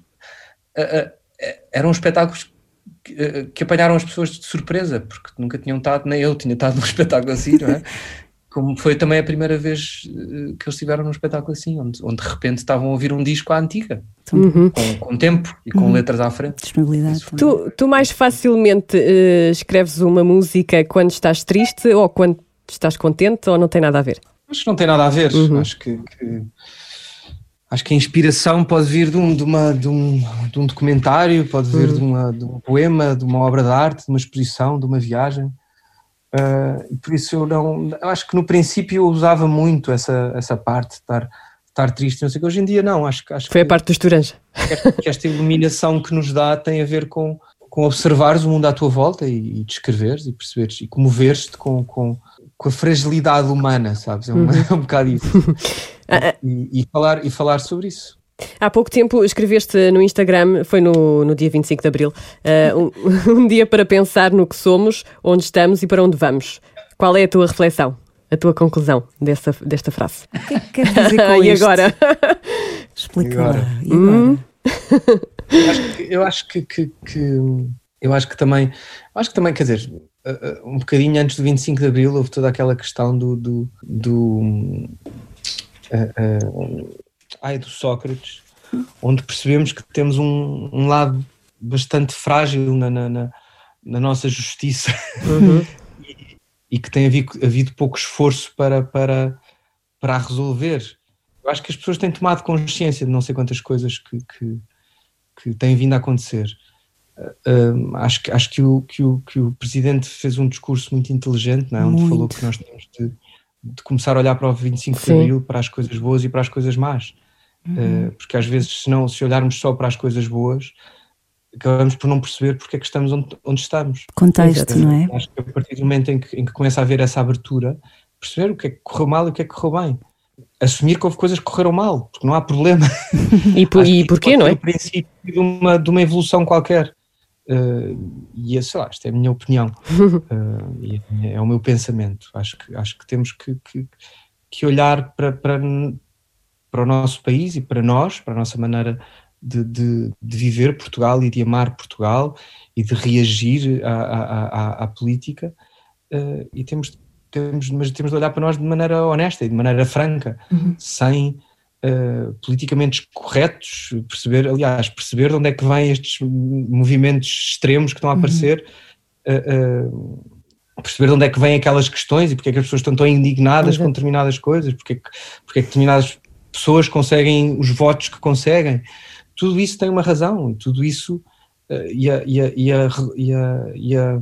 eram espetáculos que, que apanharam as pessoas de surpresa, porque nunca tinham estado, nem eu tinha estado num espetáculo assim, não é? Como foi também a primeira vez eh, que eles estiveram num espetáculo assim, onde, onde de repente estavam a ouvir um disco à antiga, Uhum. com, com tempo e com letras à frente. Disponibilidade. Foi-. Tu, tu mais facilmente eh, escreves uma música quando estás triste ou quando estás contente ou não tem nada a ver? Acho que não tem nada a ver. Uhum. Acho que, que- acho que a inspiração pode vir de um, de uma, de um, de um documentário, pode vir de, uma, de um poema, de uma obra de arte, de uma exposição, de uma viagem. E por isso eu não. Eu acho que no princípio eu usava muito essa, essa parte de estar, estar triste, não sei que. Hoje em dia não. Acho, que- acho Foi a que, parte dos Turanja. que esta iluminação que nos dá tem a ver com, com observares o mundo à tua volta e, e descreveres e perceberes e comoveres-te com, com, com a fragilidade humana, sabes? É um, é um bocado isso. E, e falar, e falar sobre isso. Há pouco tempo escreveste no Instagram, foi no, no dia 25 de Abril, eh, um, um dia para pensar no que somos, onde estamos e para onde vamos. Qual é a tua reflexão, a tua conclusão dessa, desta frase? O que é que queres dizer com e isto? agora? Explica E agora? E agora? Eu acho que, eu acho que, que- que- eu acho que também, eu acho que também, quer dizer, uh, uh, um bocadinho antes do 25 de Abril houve toda aquela questão do, do, do, uh, uh, ai, do Sócrates, onde percebemos que temos um, um lado bastante frágil na, na, na- na nossa justiça e, e que tem havido, havido pouco esforço para, para, para resolver. Eu acho que as pessoas têm tomado consciência de não sei quantas coisas que, que, que têm vindo a acontecer. Um, acho que, acho que, o, que, o, que o presidente fez um discurso muito inteligente, não é? onde Muito. falou que nós temos de, de começar a olhar para o 25 Sim. de Abril, para as coisas boas e para as coisas más. Uh, porque às vezes, se, não, se olharmos só para as coisas boas, acabamos por não perceber porque é que estamos onde, onde estamos. Contexto, não é? Acho que a partir do momento em que, em que começa a haver essa abertura, perceber o que é que correu mal e o que é que correu bem. Assumir que houve coisas que correram mal, porque não há problema. E, por, e porquê, não é? O princípio de uma, de uma evolução qualquer. Uh, e é, sei lá, isto é a minha opinião. Uh, é, o meu pensamento. Acho que, acho que temos que, que, que olhar para, para, para o nosso país e para nós, para a nossa maneira de, de, de viver Portugal e de amar Portugal e de reagir à, à, à, à política. Uh, e temos, temos, mas temos de olhar para nós de maneira honesta e de maneira franca, sem uh, politicamente corretos, perceber, aliás, perceber de onde é que vêm estes movimentos extremos que estão a aparecer, uh, uh, perceber de onde é que vêm aquelas questões e porque é que as pessoas estão tão indignadas com determinadas coisas, porque é que, porque é que determinadas pessoas conseguem os votos que conseguem. Tudo isso tem uma razão, tudo isso. A, e, a, e, a, e, a, e, a,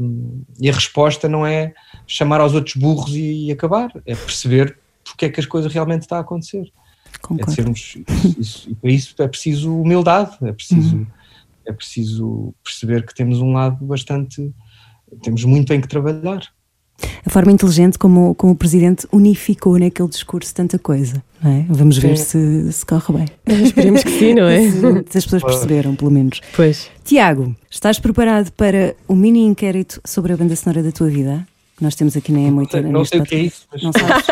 e a resposta não é chamar aos outros burros e, acabar, é perceber porque é que as coisas realmente estão a acontecer. Concordo. É sermos, isso, isso, e para isso é preciso humildade, é preciso, Uhum. é preciso perceber que temos um lado bastante. temos muito em que trabalhar. A forma inteligente como, como o Presidente unificou naquele discurso tanta coisa. Não é? Vamos ver se, se corre bem. Esperemos que sim, não é? Se, se as pessoas perceberam, pelo menos. Pois. Tiago, estás preparado para o mini inquérito sobre a banda sonora da tua vida? Que nós temos aqui na M80. Não neste sei o que é isso, mas- Não sabes?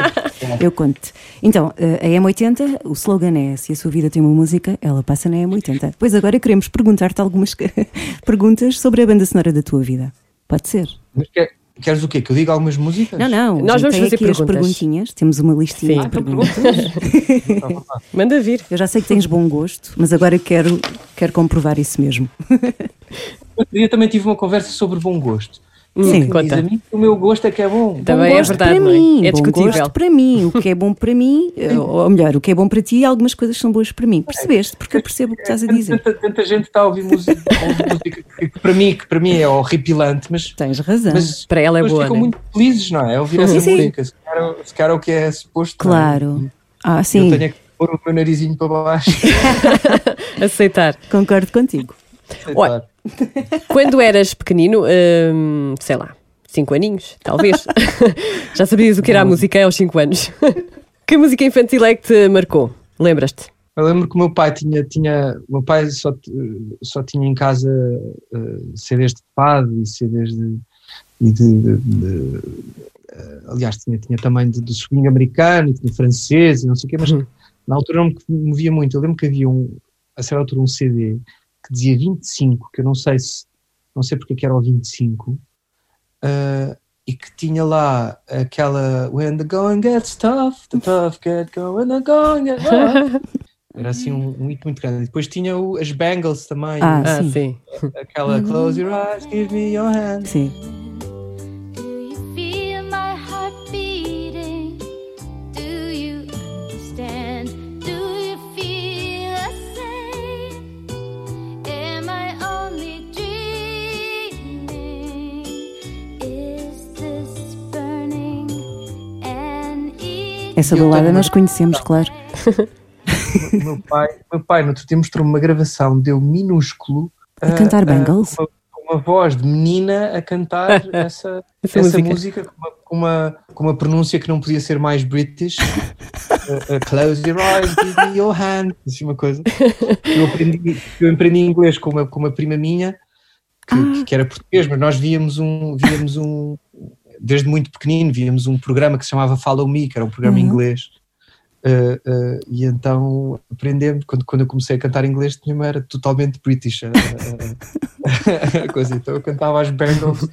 Eu conto. Então, eh, a M80, o slogan é: se a sua vida tem uma música, ela passa na M80. Pois agora queremos perguntar-te algumas perguntas sobre a banda sonora da tua vida. Pode ser? Mas quer- queres o quê? Que eu diga algumas músicas? Não, não. Nós vamos fazer aqui as perguntas. perguntinhas. Temos uma listinha Sim. de Então, perguntas. Manda vir. Eu já sei que tens bom gosto, mas agora quero, quero comprovar isso mesmo. Outro dia também tive uma conversa sobre bom gosto. Sim. Quem diz Conta. a mim que o meu gosto é que é bom. Também bom é verdade, para é? mim, É bom discutível. gosto para mim. O que é bom para mim, eh, ou melhor, o que é bom para ti e algumas coisas são boas para mim. Percebeste? Porque eu percebo o que estás a dizer. Tanta, tanta gente está a ouvir música, que, que para mim, que para mim é horripilante, mas, Tens razão. mas Para ela é boa, ficam não é? muito felizes, não é? Ouvir essa Sim, sim. música. Se calhar, se calhar é o que é suposto. não é? Claro. Ah, sim, Eu tenho é que pôr o meu narizinho para baixo. Aceitar. concordo contigo. Olha, Quando eras pequenino, hum, sei lá, cinco aninhos, talvez, já sabias o que era a música aos cinco anos. que música infantil é que te marcou? Lembras-te? Eu lembro que o meu pai tinha, tinha o meu pai só, só tinha em casa eh, CDs de fado e CDs de, e de, de- de, eh, aliás tinha, tinha também de, de swing americano e tinha francês e não sei o quê, mas Uhum. na altura não me movia muito. Eu lembro que havia um, a certa altura um CD que dizia 25, que eu não sei se não sei porque é que era o 25, eh, e que tinha lá aquela When the going gets tough, the tough get going, the going gets rough. Era assim um, um hit muito grande. Depois tinha o- as Bangles também, Ah, Ah, sim. sim. aquela Close Your Eyes, Give Me Your Hand. Sim. Essa Eu balada nós conhecemos, claro. O meu pai, meu pai no outro dia mostrou-me uma gravação deu minúsculo A cantar ah, Bangles? com uma, uma voz de menina a cantar essa, Essa essa música. com, uma, com, uma, com uma pronúncia que não podia ser mais British. Ah, ah, close your eyes, give me your hand. Assim uma coisa. Eu aprendi, eu aprendi inglês com uma, com uma prima minha que, que era português, mas nós víamos um, víamos um, desde muito pequenino, víamos um programa que se chamava Follow Me, que era um programa em Uhum. inglês. Uh, uh, e então aprendemos, quando, quando eu comecei a cantar inglês, tinha era totalmente British a, coisa. Então eu cantava as Bangles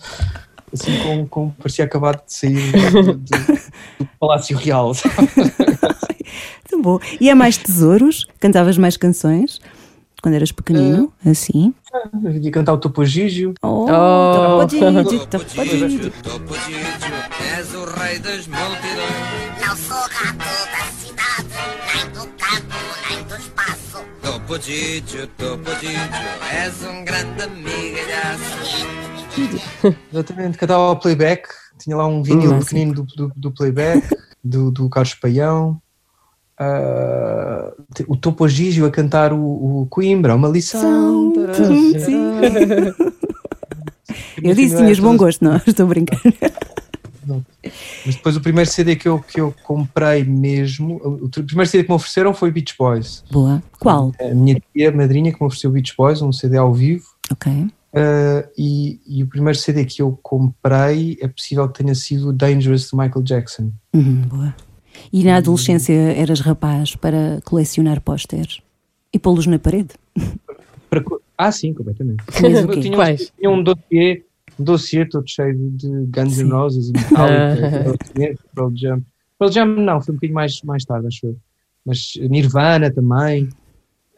assim com, com parecia acabado de sair do, do- do Palácio Real. Tão bom. E é mais tesouros? Cantavas mais canções? Quando eras pequenino? Assim? Eu ia cantar o Topo Gigio. Oh, Oh. Topodídio, Topodídio. Topodídio, és o rei das multidões. Não sou rato da cidade, nem do campo, nem do espaço. Topodídio, Topodídio, és um grande amigalhaço. Exatamente, cantava ao playback. Tinha lá um vinil Hum, pequenino do, do, do playback, do, do Carlos Paião. Ah, o Topo Gigio a cantar o, o Coimbra, uma lição. Sim, sim. Eu disse tinhas bom gosto, não? Estou a brincar. Mas depois o primeiro CD que eu, que eu comprei mesmo, o, o primeiro CD que me ofereceram foi Beach Boys. Boa. Qual? A minha tia, a madrinha, que me ofereceu Beach Boys, um CD ao vivo. Ok. Ah, e, e o primeiro CD que eu comprei é possível que tenha sido Dangerous de Michael Jackson. Uhum, boa. E na adolescência eras rapaz para colecionar pósteres e pô-los na parede? Para ah, sim, completamente. Eu tinha, um- Quais? tinha um dossiê, um dossiê todo cheio de Guns. N' Roses e Metallica, Pearl Jam. Pearl Jam não, foi um bocadinho mais, mais tarde, acho eu. Mas Nirvana também.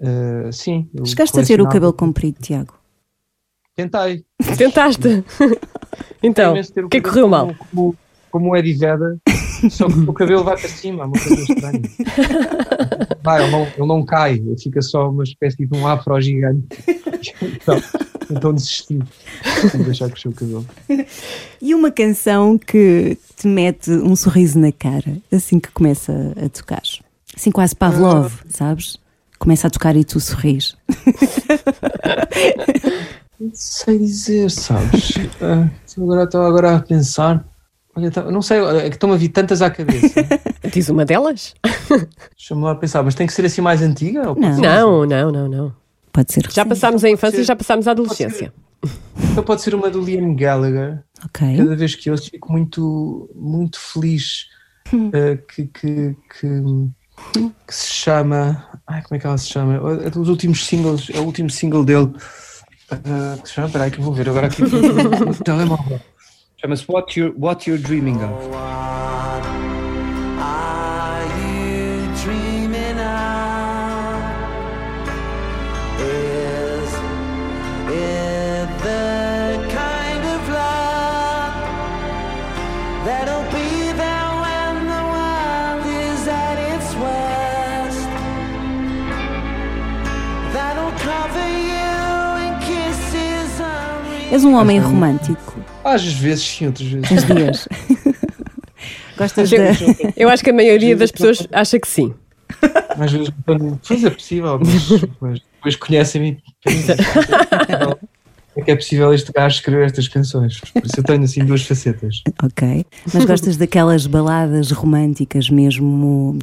Ah, sim. Chegaste a ter o cabelo comprido, Tiago? Tentei. Tentaste? então, o que é correu mal? Como, como, como Eddie Vedder, só que o cabelo vai para cima, é uma coisa estranha. Vai, ele não, ele não cai, ele fica só uma espécie de um afro gigante. Então, então desisti de deixar crescer o cabelo. E uma canção que te mete um sorriso na cara assim que começa a tocar? Assim quase Pavlov, sabes? Começa a tocar e tu sorris. Não sei dizer, sabes? Ah, agora estou agora a pensar. Olha, tá- não sei, é que estão a vir tantas à cabeça. Diz uma delas? Deixa-me lá pensar, mas tem que ser assim mais antiga? Ou pode Não. ser- Não, não, não, não. Pode ser Já passámos a infância ser. e já passámos a adolescência. Então pode ser uma do Liam Gallagher. Ok. cada vez que ouço fico muito, muito feliz eh, que, que, que, que se chama. Ai, como é que ela se chama? É dos últimos singles, é o último single dele. eh, que se chama, peraí que eu vou ver agora aqui no telemóvel. Chama-se What You're, What You're Dreaming of. Are you dreaming of? Is it the kind of love that'll be there when the world is at its worst? That'll cover you in kisses unreal. És um homem romântico. Às vezes sim, outras vezes. Os dias. Gostas Eu, da. eu acho que a maioria das pessoas acha que sim. Às vezes, pois é possível, mas, mas depois conhecem-me e pensam, "Como é que é possível este gajo escrever estas canções? Por isso eu tenho assim duas facetas. Ok. Mas gostas daquelas baladas românticas mesmo.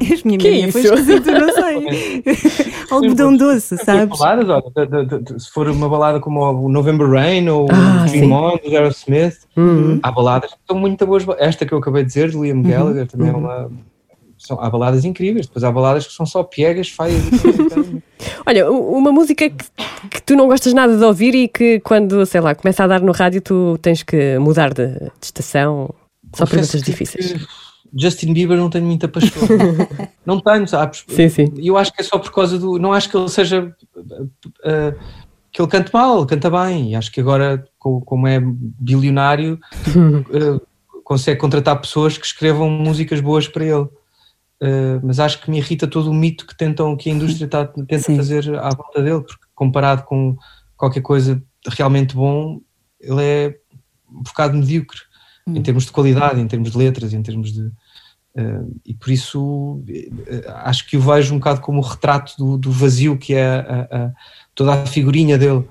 As minha Que minha foi isso? esquisito, não sei. Algodão doce, sabes? Baladas, olha, de- de- de- se for uma balada como o November Rain ou Ah, o Dream sim. On, do Aerosmith, Uhum. há baladas que são muito boas. Esta que eu acabei de dizer, de Liam Gallagher, também Uhum. é uma. São, há baladas incríveis, depois há baladas que são só piegas, feias. Olha, uma música que, que tu não gostas nada de ouvir e que quando, sei lá, começa a dar no rádio tu tens que mudar de, estação. Só Confesso perguntas difíceis. que Justin Bieber não tenho muita paixão. não tenho, sabes? Sim, sim. E eu acho que é só por causa do. Não acho que ele seja. uh, que ele cante mal, ele canta bem. E acho que agora, co- como é bilionário, uh, consegue contratar pessoas que escrevam músicas boas para ele. Uh, mas acho que me irrita todo o mito que tentam que a indústria tá- tenta Sim. fazer à volta dele, porque comparado com qualquer coisa realmente bom, ele é um bocado medíocre em termos de qualidade, em termos de letras, em termos de. E por isso eh, acho que o vejo um bocado como o retrato do, do vazio que é a- a- toda a figurinha dele,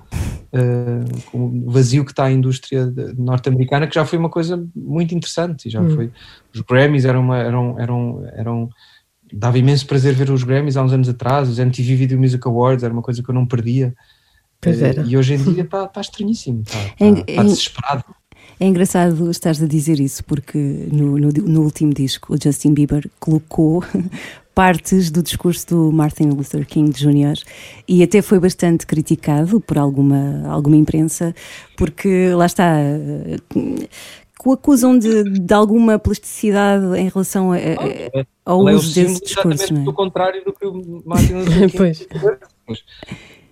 como o vazio que está a indústria norte-americana, que já foi uma coisa muito interessante. Já foi. Os Grammys eram, uma, eram, eram, eram. Dava imenso prazer ver os Grammys há uns anos atrás, os MTV Video Music Awards, era uma coisa que eu não perdia. Eh. E hoje em dia está tá estranhíssimo, está tá, tá desesperado. É engraçado estares a dizer isso, porque no, no, no último disco o Justin Bieber colocou partes do discurso do Martin Luther King Jr. e até foi bastante criticado por alguma, alguma imprensa, porque lá está. eh, o acusam de, de alguma plasticidade em relação a- a- ao Ele é o uso símbolo desse discurso, exatamente não é? do contrário do que o Martin Luther King Pois. fez.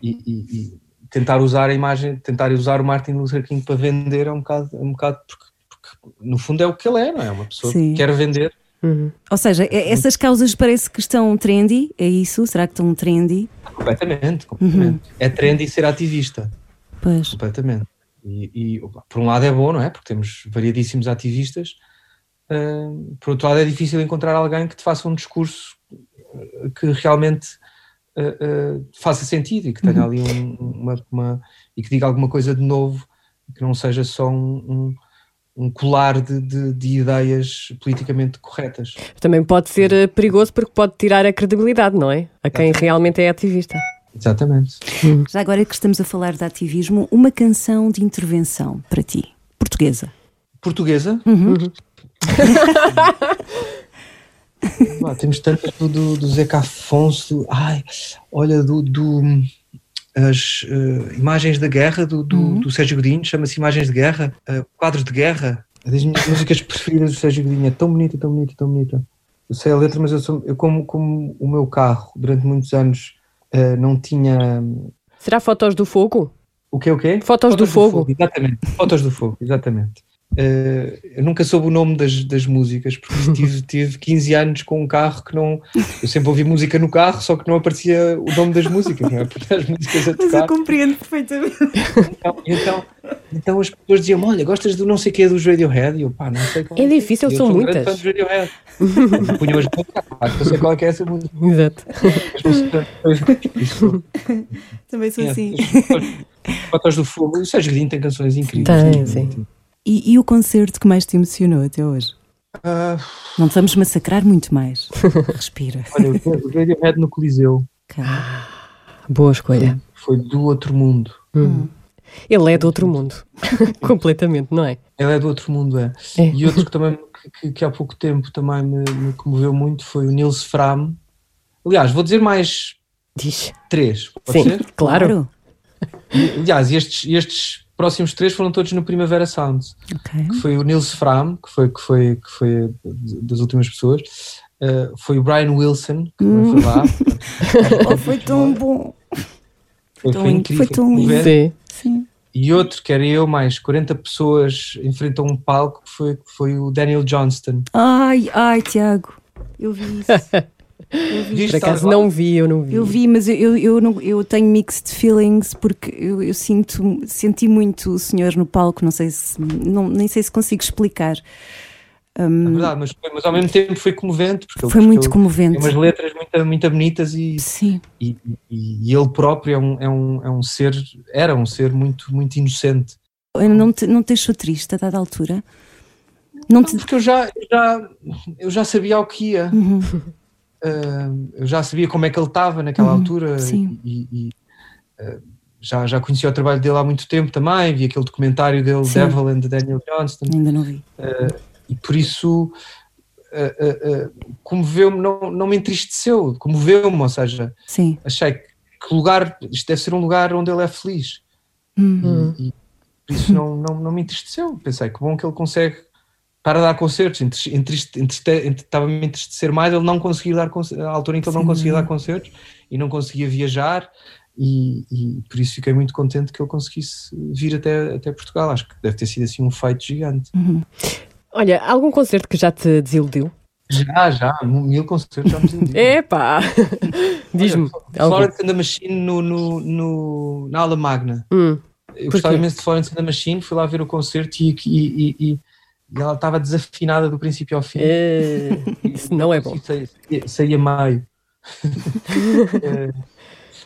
E, e- e tentar usar a imagem, tentar usar o Martin Luther King para vender é um bocado, é um bocado porque, porque no fundo é o que ele é, não é? Uma pessoa Sim. que quer vender. Uhum. Ou seja, e- essas causas parece que estão trendy, é isso? Será que estão trendy? Completamente, completamente. É trendy ser ativista, Pois. completamente. E, e, por um lado é bom, não é? Porque temos variadíssimos ativistas. Ah, por outro lado é difícil encontrar alguém que te faça um discurso ah, que realmente ah, ah, faça sentido e que tenha ali um- uma, uma- e que diga alguma coisa de novo, que não seja só um, um, um colar de, de- de ideias politicamente corretas. Também pode ser eh, perigoso porque pode tirar a credibilidade, não é? A quem realmente é ativista. Exatamente. Já agora que estamos a falar de ativismo, uma canção de intervenção para ti, portuguesa. Portuguesa? Pá, temos tantas do, do, do Zeca Afonso, do- ai, olha, do, do, as eh, imagens da guerra do, do, do Sérgio Godinho, chama-se Imagens de Guerra, uh, quadros de guerra, é das minhas músicas preferidas do Sérgio Godinho, é tão bonita, tão bonita, tão bonita. Eu sei a letra, mas eu, sou, eu como, como o meu carro durante muitos anos eh, não tinha. Será fotos do fogo? O que é o quê? Fotos do fogo. Exatamente, fotos do fogo, exatamente. Eh, eu nunca soube o nome das, das músicas, porque tive, tive 15 anos com um carro que não. Eu sempre ouvi música no carro, só que não aparecia o nome das músicas, não é? Porque as músicas a tocar. compreendo perfeitamente. Então, então, então as pessoas diziam: Olha, gostas do não sei quê dos Radiohead? E eu, pá, não sei qual É difícil, Eu são sou muitas. fã dos Radiohead. Punham as músicas, claro que eu sei qual é que é essa música. Exato. Isso. Também sou assim. Fotos do Fogo. O Sérgio Godinho tem canções incríveis. Tem, sim. E, e o concerto que mais te emocionou até hoje? Ah, Não te vamos massacrar muito mais. Respira. olha, o Radiohead no Coliseu Calma. Boa escolha. foi do outro mundo. Ele é de outro mundo. Completamente, não é? Ele é do outro mundo, é. É. E outro que também que, que- que há pouco tempo também me, me comoveu muito foi o Nils Fram. Aliás, vou dizer mais Diz. três, pode Sim, ser? claro. E, Aliás, estes, estes próximos três foram todos no Primavera Sound. Ok. que foi o Nils Fram, que foi, que foi, que foi das últimas pessoas, Uh, foi o Brian Wilson, que também foi lá. Oh, foi tão bom. Foi, tão foi incrível. foi tão lindo. Sim. Sim. E outro, que era eu, mais 40 pessoas em frente a um palco, que foi, foi o Daniel Johnston. Ai, ai, Tiago. Eu vi isso. Eu vi? Por acaso não vi, eu não vi. eu vi mas eu, eu, eu, não- eu tenho mixed feelings porque eu, eu sinto, senti muito o senhor no palco, não sei se não, nem sei se consigo explicar. É verdade, mas, mas ao mesmo tempo foi comovente. Porque Foi muito comovente. Tem umas letras muito, muito bonitas e, Sim. e, e- e ele próprio é um, é, um, é um ser, era um ser muito, muito inocente. Não te, não te deixou triste a dada altura? Não te. Porque eu já, eu já, eu já sabia ao que ia. Uhum. Ah, eu já sabia como é que ele estava naquela Uhum, altura sim. e, e, ah, já, já conhecia o trabalho dele há muito tempo também, vi aquele documentário dele, Sim. Devil and Daniel Johnston, Ainda não vi. e por isso comoveu-me, não, não me entristeceu, comoveu-me, ou seja, Sim. achei que, que lugar, isto deve ser um lugar onde ele é feliz. Hum. E, e por isso não, não, não me entristeceu. Pensei que bom que ele consegue para dar concertos. Estava-me a entristecer mais ele não conseguir dar concertos, a altura em que ele não Sim. conseguia dar concertos e não conseguia viajar. E, e por isso fiquei muito contente que ele conseguisse vir até, até Portugal. Acho que deve ter sido assim um feito gigante. Olha, algum concerto que já te desiludiu? Já, já, mil concertos já me desiludiram. Epá! Diz-me. Florence and the Machine no, no, no- na aula magna. Hum. Eu gostava imenso de Florence and the Machine, fui lá ver o concerto e, e, e- e- ela estava desafinada do princípio ao fim. Eh, Isso não é bom. Saía, saía meio. Eh,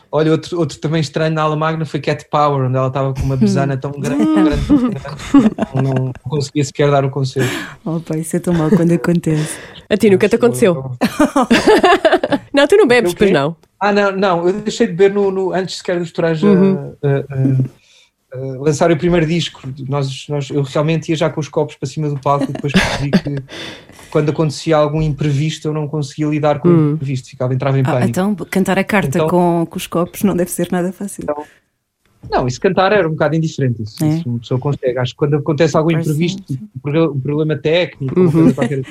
Olha, outro, outro também estranho na aula magna foi Cat Power, onde ela estava com uma besana tão grande, tão grande, tão grande, não, não conseguia sequer dar o concerto. Oh, pai, isso é tão mal quando acontece. A ti nunca te aconteceu? Não, tu não bebes, pois não? Ah, não, não, eu deixei de beber no, no- antes sequer dos Torais Uhum. lançarem o primeiro disco. Nós, nós, eu realmente ia já com os copos para cima do palco e depois percebi que quando acontecia algum imprevisto eu não conseguia lidar com Hum. o imprevisto, ficava, entrava em Ah, pânico. então, cantar a carta Então- com, com os copos não deve ser nada fácil. Não, isso cantar era um bocado indiferente. Isso, É? isso uma pessoa consegue. Acho que quando acontece algum imprevisto, um pro- problema técnico, Uhum. qualquer,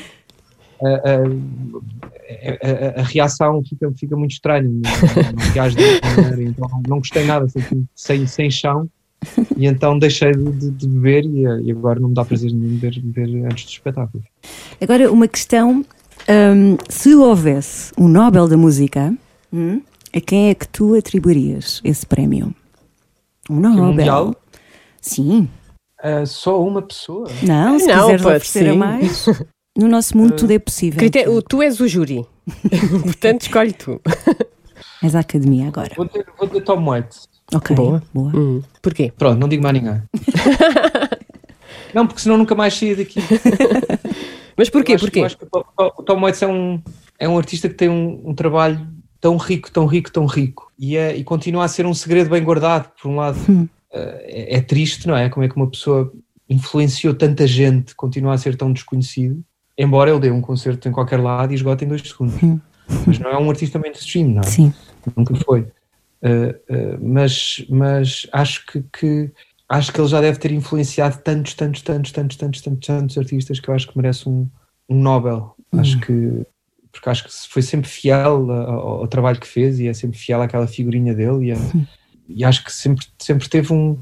a, a- a- a reação fica, fica muito estranha. Não, não reage maneira. Então não, não gostei nada, sem, sem chão. E então deixei de, de- de beber e, e agora não me dá prazer nenhum beber, beber antes do espetáculo. Agora, uma questão: hum, se houvesse um Nobel da Música, hum, a quem é que tu atribuirias esse prémio? Um Nobel? mundial? Sim. Ah, só uma pessoa? Não, se Não, quiseres pode oferecer a sim. mais. No nosso mundo tudo é possível. Tu és o júri. Portanto, escolhe tu. És a academia agora. Vou dizer, vou dizer Tom Waits. Ok. Boa. boa. Hum, Porquê? Pronto, não digo mais ninguém. não, porque senão nunca mais saía daqui. Mas porquê? Eu acho- Porquê? eu acho que o Tom- Waits é um, é um artista que tem um, um trabalho tão rico, tão rico, tão rico. E, é, e continua a ser um segredo bem guardado. Por um lado, eh, é, é triste, não é? Como é que uma pessoa influenciou tanta gente, continua a ser tão desconhecido. Embora ele dê um concerto em qualquer lado e esgote em dois segundos. Mas não é um artista mainstream, não é? Sim. nunca foi. Uh, uh, mas, mas acho que, que- acho que ele já deve ter influenciado tantos, tantos, tantos, tantos, tantos, tantos, tantos artistas que eu acho que merece um, um Nobel. Acho que porque acho que foi sempre fiel ao, ao trabalho que fez e é sempre fiel àquela figurinha dele e, a- e acho que sempre, sempre teve um.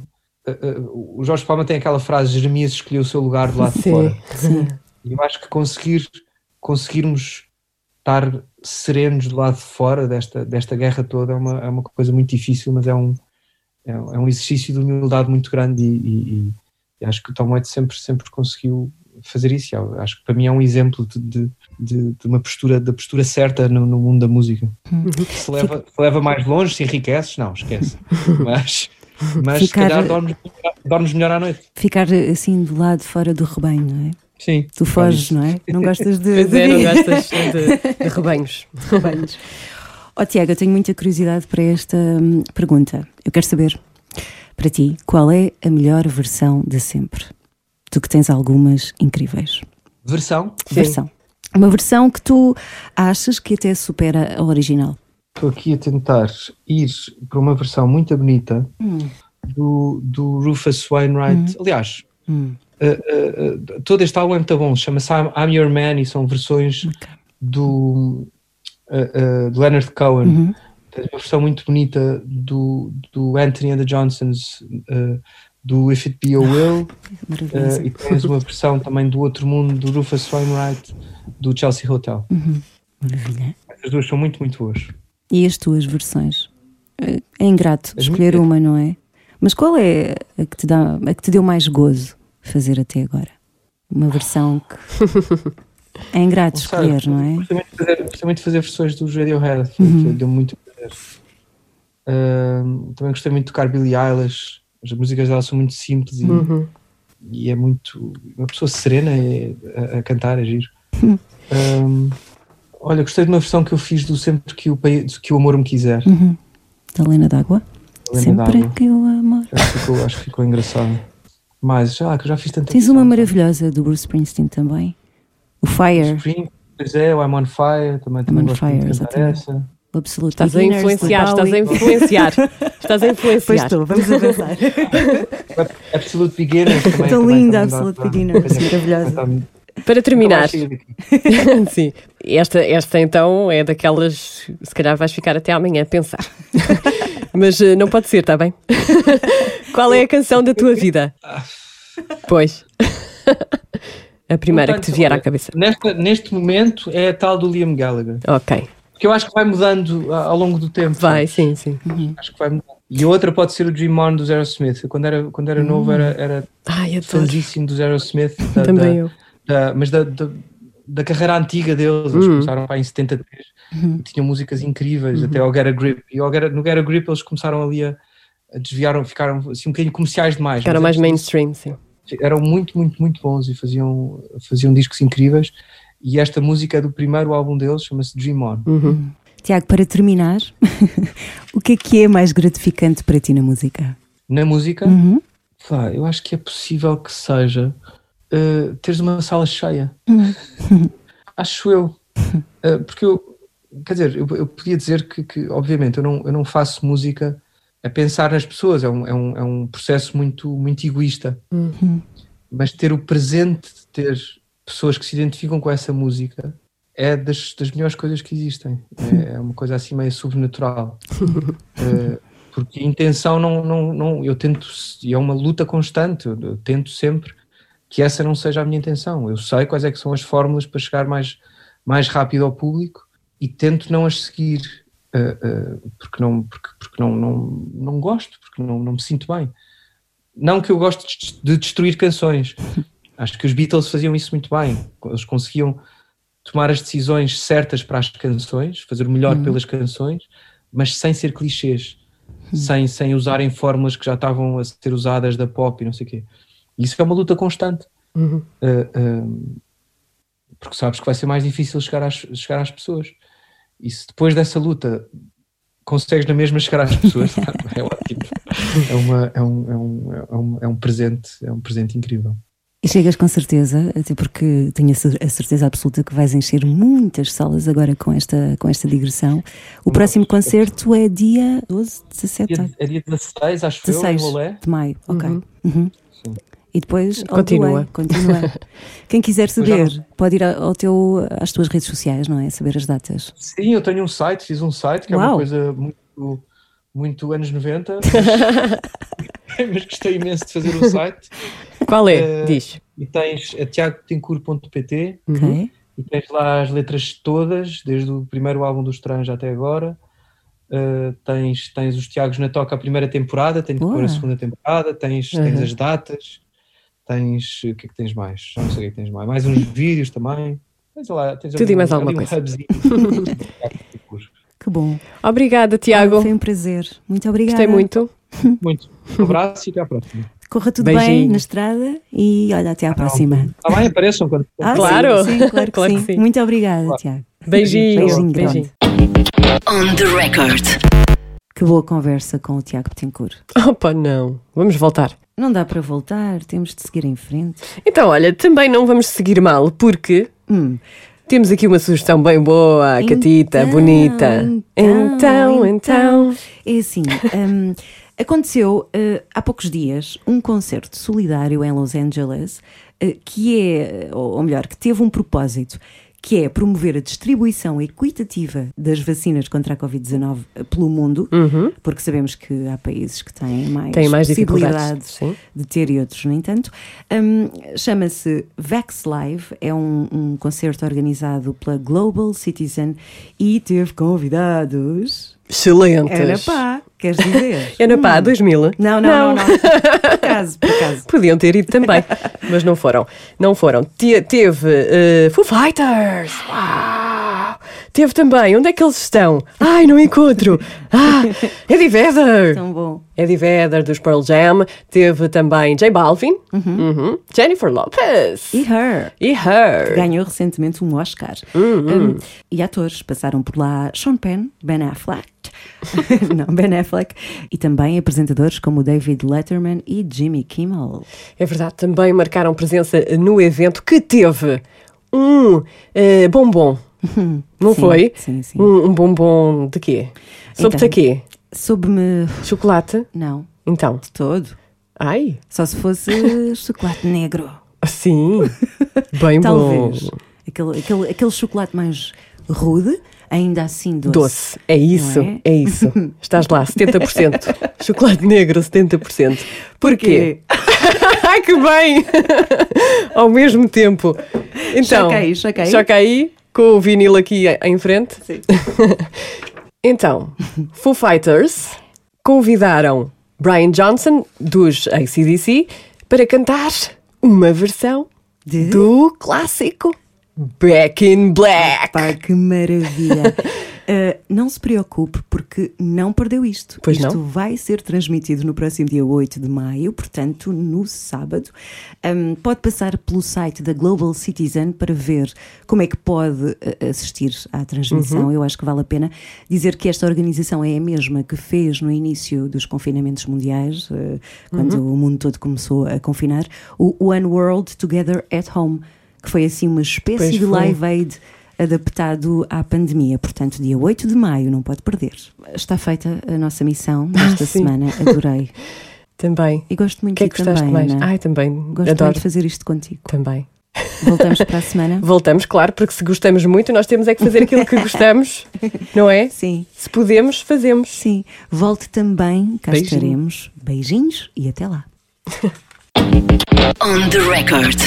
uh, o Jorge Palma tem aquela frase: Jeremias escolheu o seu lugar do lado de Sim. fora. Sim. E eu acho que conseguir, conseguirmos estar serenos do lado de fora desta, desta guerra toda é uma, é uma coisa muito difícil, mas é um, é, um- é um exercício de humildade muito grande e, e- e- acho que o Tom Waits sempre, sempre conseguiu fazer isso. Eu acho que para mim é um exemplo de, de, de- de uma postura, da postura certa no, no mundo da música. Se leva, se leva mais longe, se enriqueces, não, esquece. Mas, mas se Ficar- calhar dormes, dormes melhor à noite. Ficar assim do lado fora do rebanho, não é? Sim. Tu foges, não é? Não gostas de. Pois de é, não gostas de, de rebanhos. rebanhos. Ó Tiago, eu tenho muita curiosidade para esta hum, pergunta. Eu quero saber, para ti, qual é a melhor versão de sempre? Tu que tens algumas incríveis. Versão? Versão. Uma versão que tu achas que até supera a original. Estou aqui a tentar ir para uma versão muito bonita Hum. do, do Rufus Wainwright. Aliás, Hum. Uh, uh, uh, todo este álbum é muito bom. Chama-se I'm, I'm Your Man e são versões do, do Leonard Cohen. Uhum. Tens uma versão muito bonita do, do Anthony and the Johnsons, do If It Be Your Will. Maravilhoso. Uh, e tens uma versão também do Outro Mundo, do Rufus Wainwright, do Chelsea Hotel. Maravilha. Essas duas são muito, muito boas. E as tuas versões? É é ingrato As escolher minhas? uma, não é? Mas qual é a que te, dá, a que te deu mais gozo fazer até agora? uma versão que é ingrato escolher, Sabe, não é? Gostei muito de fazer, de fazer versões dos Radiohead, Uhum. deu muito prazer. Ahm, também gostei muito de tocar Billie Eilish, as músicas dela são muito simples e, Uhum. e é muito. Uma pessoa serena a, a cantar, é giro. Hum. Ahm, olha, gostei de uma versão que eu fiz do Sempre que o, que o Amor Me Quiser. Uhum. Da Lena d'Água. Sempre d'Água. que eu amor. Acho que ficou, acho que ficou engraçado. Mas já que eu já fiz tanta Tens uma maravilhosa do Bruce Springsteen também. O Fire, Spring, pois é, o I'm on Fire, também, também on Fire, exatamente. essa. o Absolute Estás a influenciar, estás a influenciar. Estás a Pois influenciar. estou, vamos avançar. Absolute Beginners também. Tão linda, Absolute dá- Beginners, maravilhosa. Para terminar, mais sim, esta, esta então é daquelas, se calhar vais ficar até amanhã a pensar. Mas eh, não pode ser, está bem? Qual é a canção da tua vida? Pois. A primeira que te vier à cabeça. Nesta, neste momento é a tal do Liam Gallagher. Ok. Que eu acho que vai mudando ao longo do tempo. Vai, sim, sim. Acho que vai mudando. E a outra pode ser o Dream On do Zero Smith. Eu, quando era, quando era novo era, era Ai, fãzíssimo do Zero Smith. da- Também da- eu. da- mas da, da, carreira antiga deles. Eles começaram pá, em 73 e tinham músicas incríveis, até ao Get a Grip. E ao Get a- no Get a Grip eles começaram ali a, a desviaram, ficaram assim um bocadinho comerciais demais. Ficaram mais mainstream, sim. eram muito, muito, muito bons e faziam, faziam discos incríveis. E esta música é do primeiro álbum deles, chama-se Dream On. Tiago, para terminar, o que é que é mais gratificante para ti na música? Na música, Uhum. pá, eu acho que é possível que seja uh, teres uma sala cheia. acho eu. Uh, porque eu, quer dizer, eu, eu podia dizer que, que, obviamente, eu não, eu não faço música a pensar nas pessoas, é um, é um, é um processo muito, muito egoísta. Mas ter o presente de ter pessoas que se identificam com essa música é das, das melhores coisas que existem. É, é uma coisa assim meio sobrenatural. Uh, porque a intenção não, não, não eu tento, e é uma luta constante, eu, eu tento sempre que essa não seja a minha intenção. Eu sei quais é que são as fórmulas para chegar mais, mais rápido ao público e tento não as seguir uh, uh, porque, não, porque, porque não, não, não gosto, porque não, não me sinto bem. Não que eu goste de destruir canções. Acho que os Beatles faziam isso muito bem. Eles conseguiam tomar as decisões certas para as canções, fazer o melhor pelas canções, mas sem ser clichês, sem, sem usarem fórmulas que já estavam a ser usadas da pop e não sei o quê. Isso é uma luta constante. Uh, uh, porque sabes que vai ser mais difícil chegar às, chegar às pessoas. E se depois dessa luta consegues na mesma chegar às pessoas, é ótimo. É, uma, é, um, é, um, é, um, é um presente, é um presente incrível. E chegas com certeza, até porque tenho a cer- a certeza absoluta que vais encher muitas salas agora com esta, com esta digressão. O próximo concerto é dia 12, 17, Dia- É dia 16, acho eu, 16 em Olé. de maio. Ok. Uhum. E depois Continua. continua. Quem quiser saber, pode ir ao teu, às tuas redes sociais, não é? Saber as datas. Sim, eu tenho um site, fiz um site que é Uau. uma coisa muito, muito anos 90, mas, mas gostei imenso de fazer o site. Qual é? Eh, Diz. E tens a tiagotincur.pt Ok? e tens lá as letras todas, desde o primeiro álbum do Estranho até agora. Uh, tens, tens os Tiagos na Toca a primeira temporada, tenho que pôr a segunda temporada, tens, tens Uhum. as datas, tens o que é que tens mais? Já Não sei o que é que tens mais. Mais uns vídeos também. Tens lá, tens Tudo e mais um- alguma um coisa. Que bom. Obrigada, Ah, Tiago. Foi um prazer. Muito obrigada. Gostei muito. Muito. Um abraço e até à próxima. Corra tudo bem Beijinho. na estrada e olha, até à próxima. Está bem, apareçam quando. Ah, Claro. sim, sim, claro, que, Claro que sim. sim. Muito obrigada, Tiago. Beijinho. Beijinho Beijinho. On the record. Que boa conversa com o Tiago Betancourt. Opa, não. Vamos voltar. Não dá para voltar, temos de seguir em frente. Então, olha, também não vamos seguir mal, porque Hum. temos aqui uma sugestão bem boa, catita, Então, bonita. Então, então. É assim, hum, aconteceu eh, há poucos dias um concerto solidário em Los Angeles eh, que é, ou ou melhor, que teve um propósito. Que é promover a distribuição equitativa das vacinas contra a Covid-19 pelo mundo, porque sabemos que há países que têm mais, Uhum. Têm mais possibilidades de ter e outros, no entanto. Hum, Chama-se Vax Live, é um, um concerto organizado pela Global Citizen e teve convidados. Excelentes. Ana Pá, queres dizer? Ana Pá, 2000. Não, não, não, não. Por acaso, por acaso. Podiam ter ido também, mas não foram. Não foram. Te- teve eh, Foo Fighters. Uau! Teve também. Onde é que eles estão? Ai, não encontro. Ah, Eddie Vedder. Tão bom. Eddie Vedder dos Pearl Jam. Teve também J Balvin. Uhum. Jennifer Lopez. E Her. E Her. Ganhou recentemente um Oscar. Uhum. Um, e atores passaram por lá Sean Penn, Ben Affleck, não, Ben Affleck, e também apresentadores como David Letterman e Jimmy Kimmel. É verdade, também marcaram presença no evento que teve um eh, bombom. Não Sim, foi? sim, sim. Um, um bombom de quê? Sobre-te Então. quê? Soube-me. Chocolate? Não, Então. de todo. Ai, Só se fosse chocolate negro. sim. Bem Talvez. bom. Aquele, aquele, aquele chocolate mais rude, ainda assim doce. Doce, é isso, é? é? isso. Estás lá, 70%. Chocolate negro, 70%. Porquê? Ai, que bem! Ao mesmo tempo. Então, aí, choca aí, com o vinil aqui em frente. Sim. Então, Foo Fighters convidaram Brian Johnson, dos ACDC, para cantar uma versão De? do clássico Back in Black. Pá, que maravilha! Uh, não se preocupe, porque não perdeu isto. Pois isto não? vai ser transmitido no próximo dia 8 de maio, portanto, no sábado. Um, pode passar pelo site da Global Citizen para ver como é que pode uh, assistir à transmissão. Uhum. Eu acho que vale a pena dizer que esta organização é a mesma que fez no início dos confinamentos mundiais, uh, quando Uhum. o mundo todo começou a confinar, o One World Together at Home, que foi assim uma espécie Pois de foi. live aid adaptado à pandemia. Portanto, dia 8 de maio, não pode perder. Está feita a nossa missão desta Ah, semana, adorei. Também. E gosto muito que é de que gostaste também, mais? Ana. Ai, também. Gosto Adoro. muito de fazer isto contigo. Também. Voltamos para a semana? Voltamos, claro, porque se gostamos muito, nós temos é que fazer aquilo que gostamos, não é? Sim. Se podemos, fazemos. Sim. Volte também, cá Beijinho. estaremos. Beijinhos e até lá. On the record.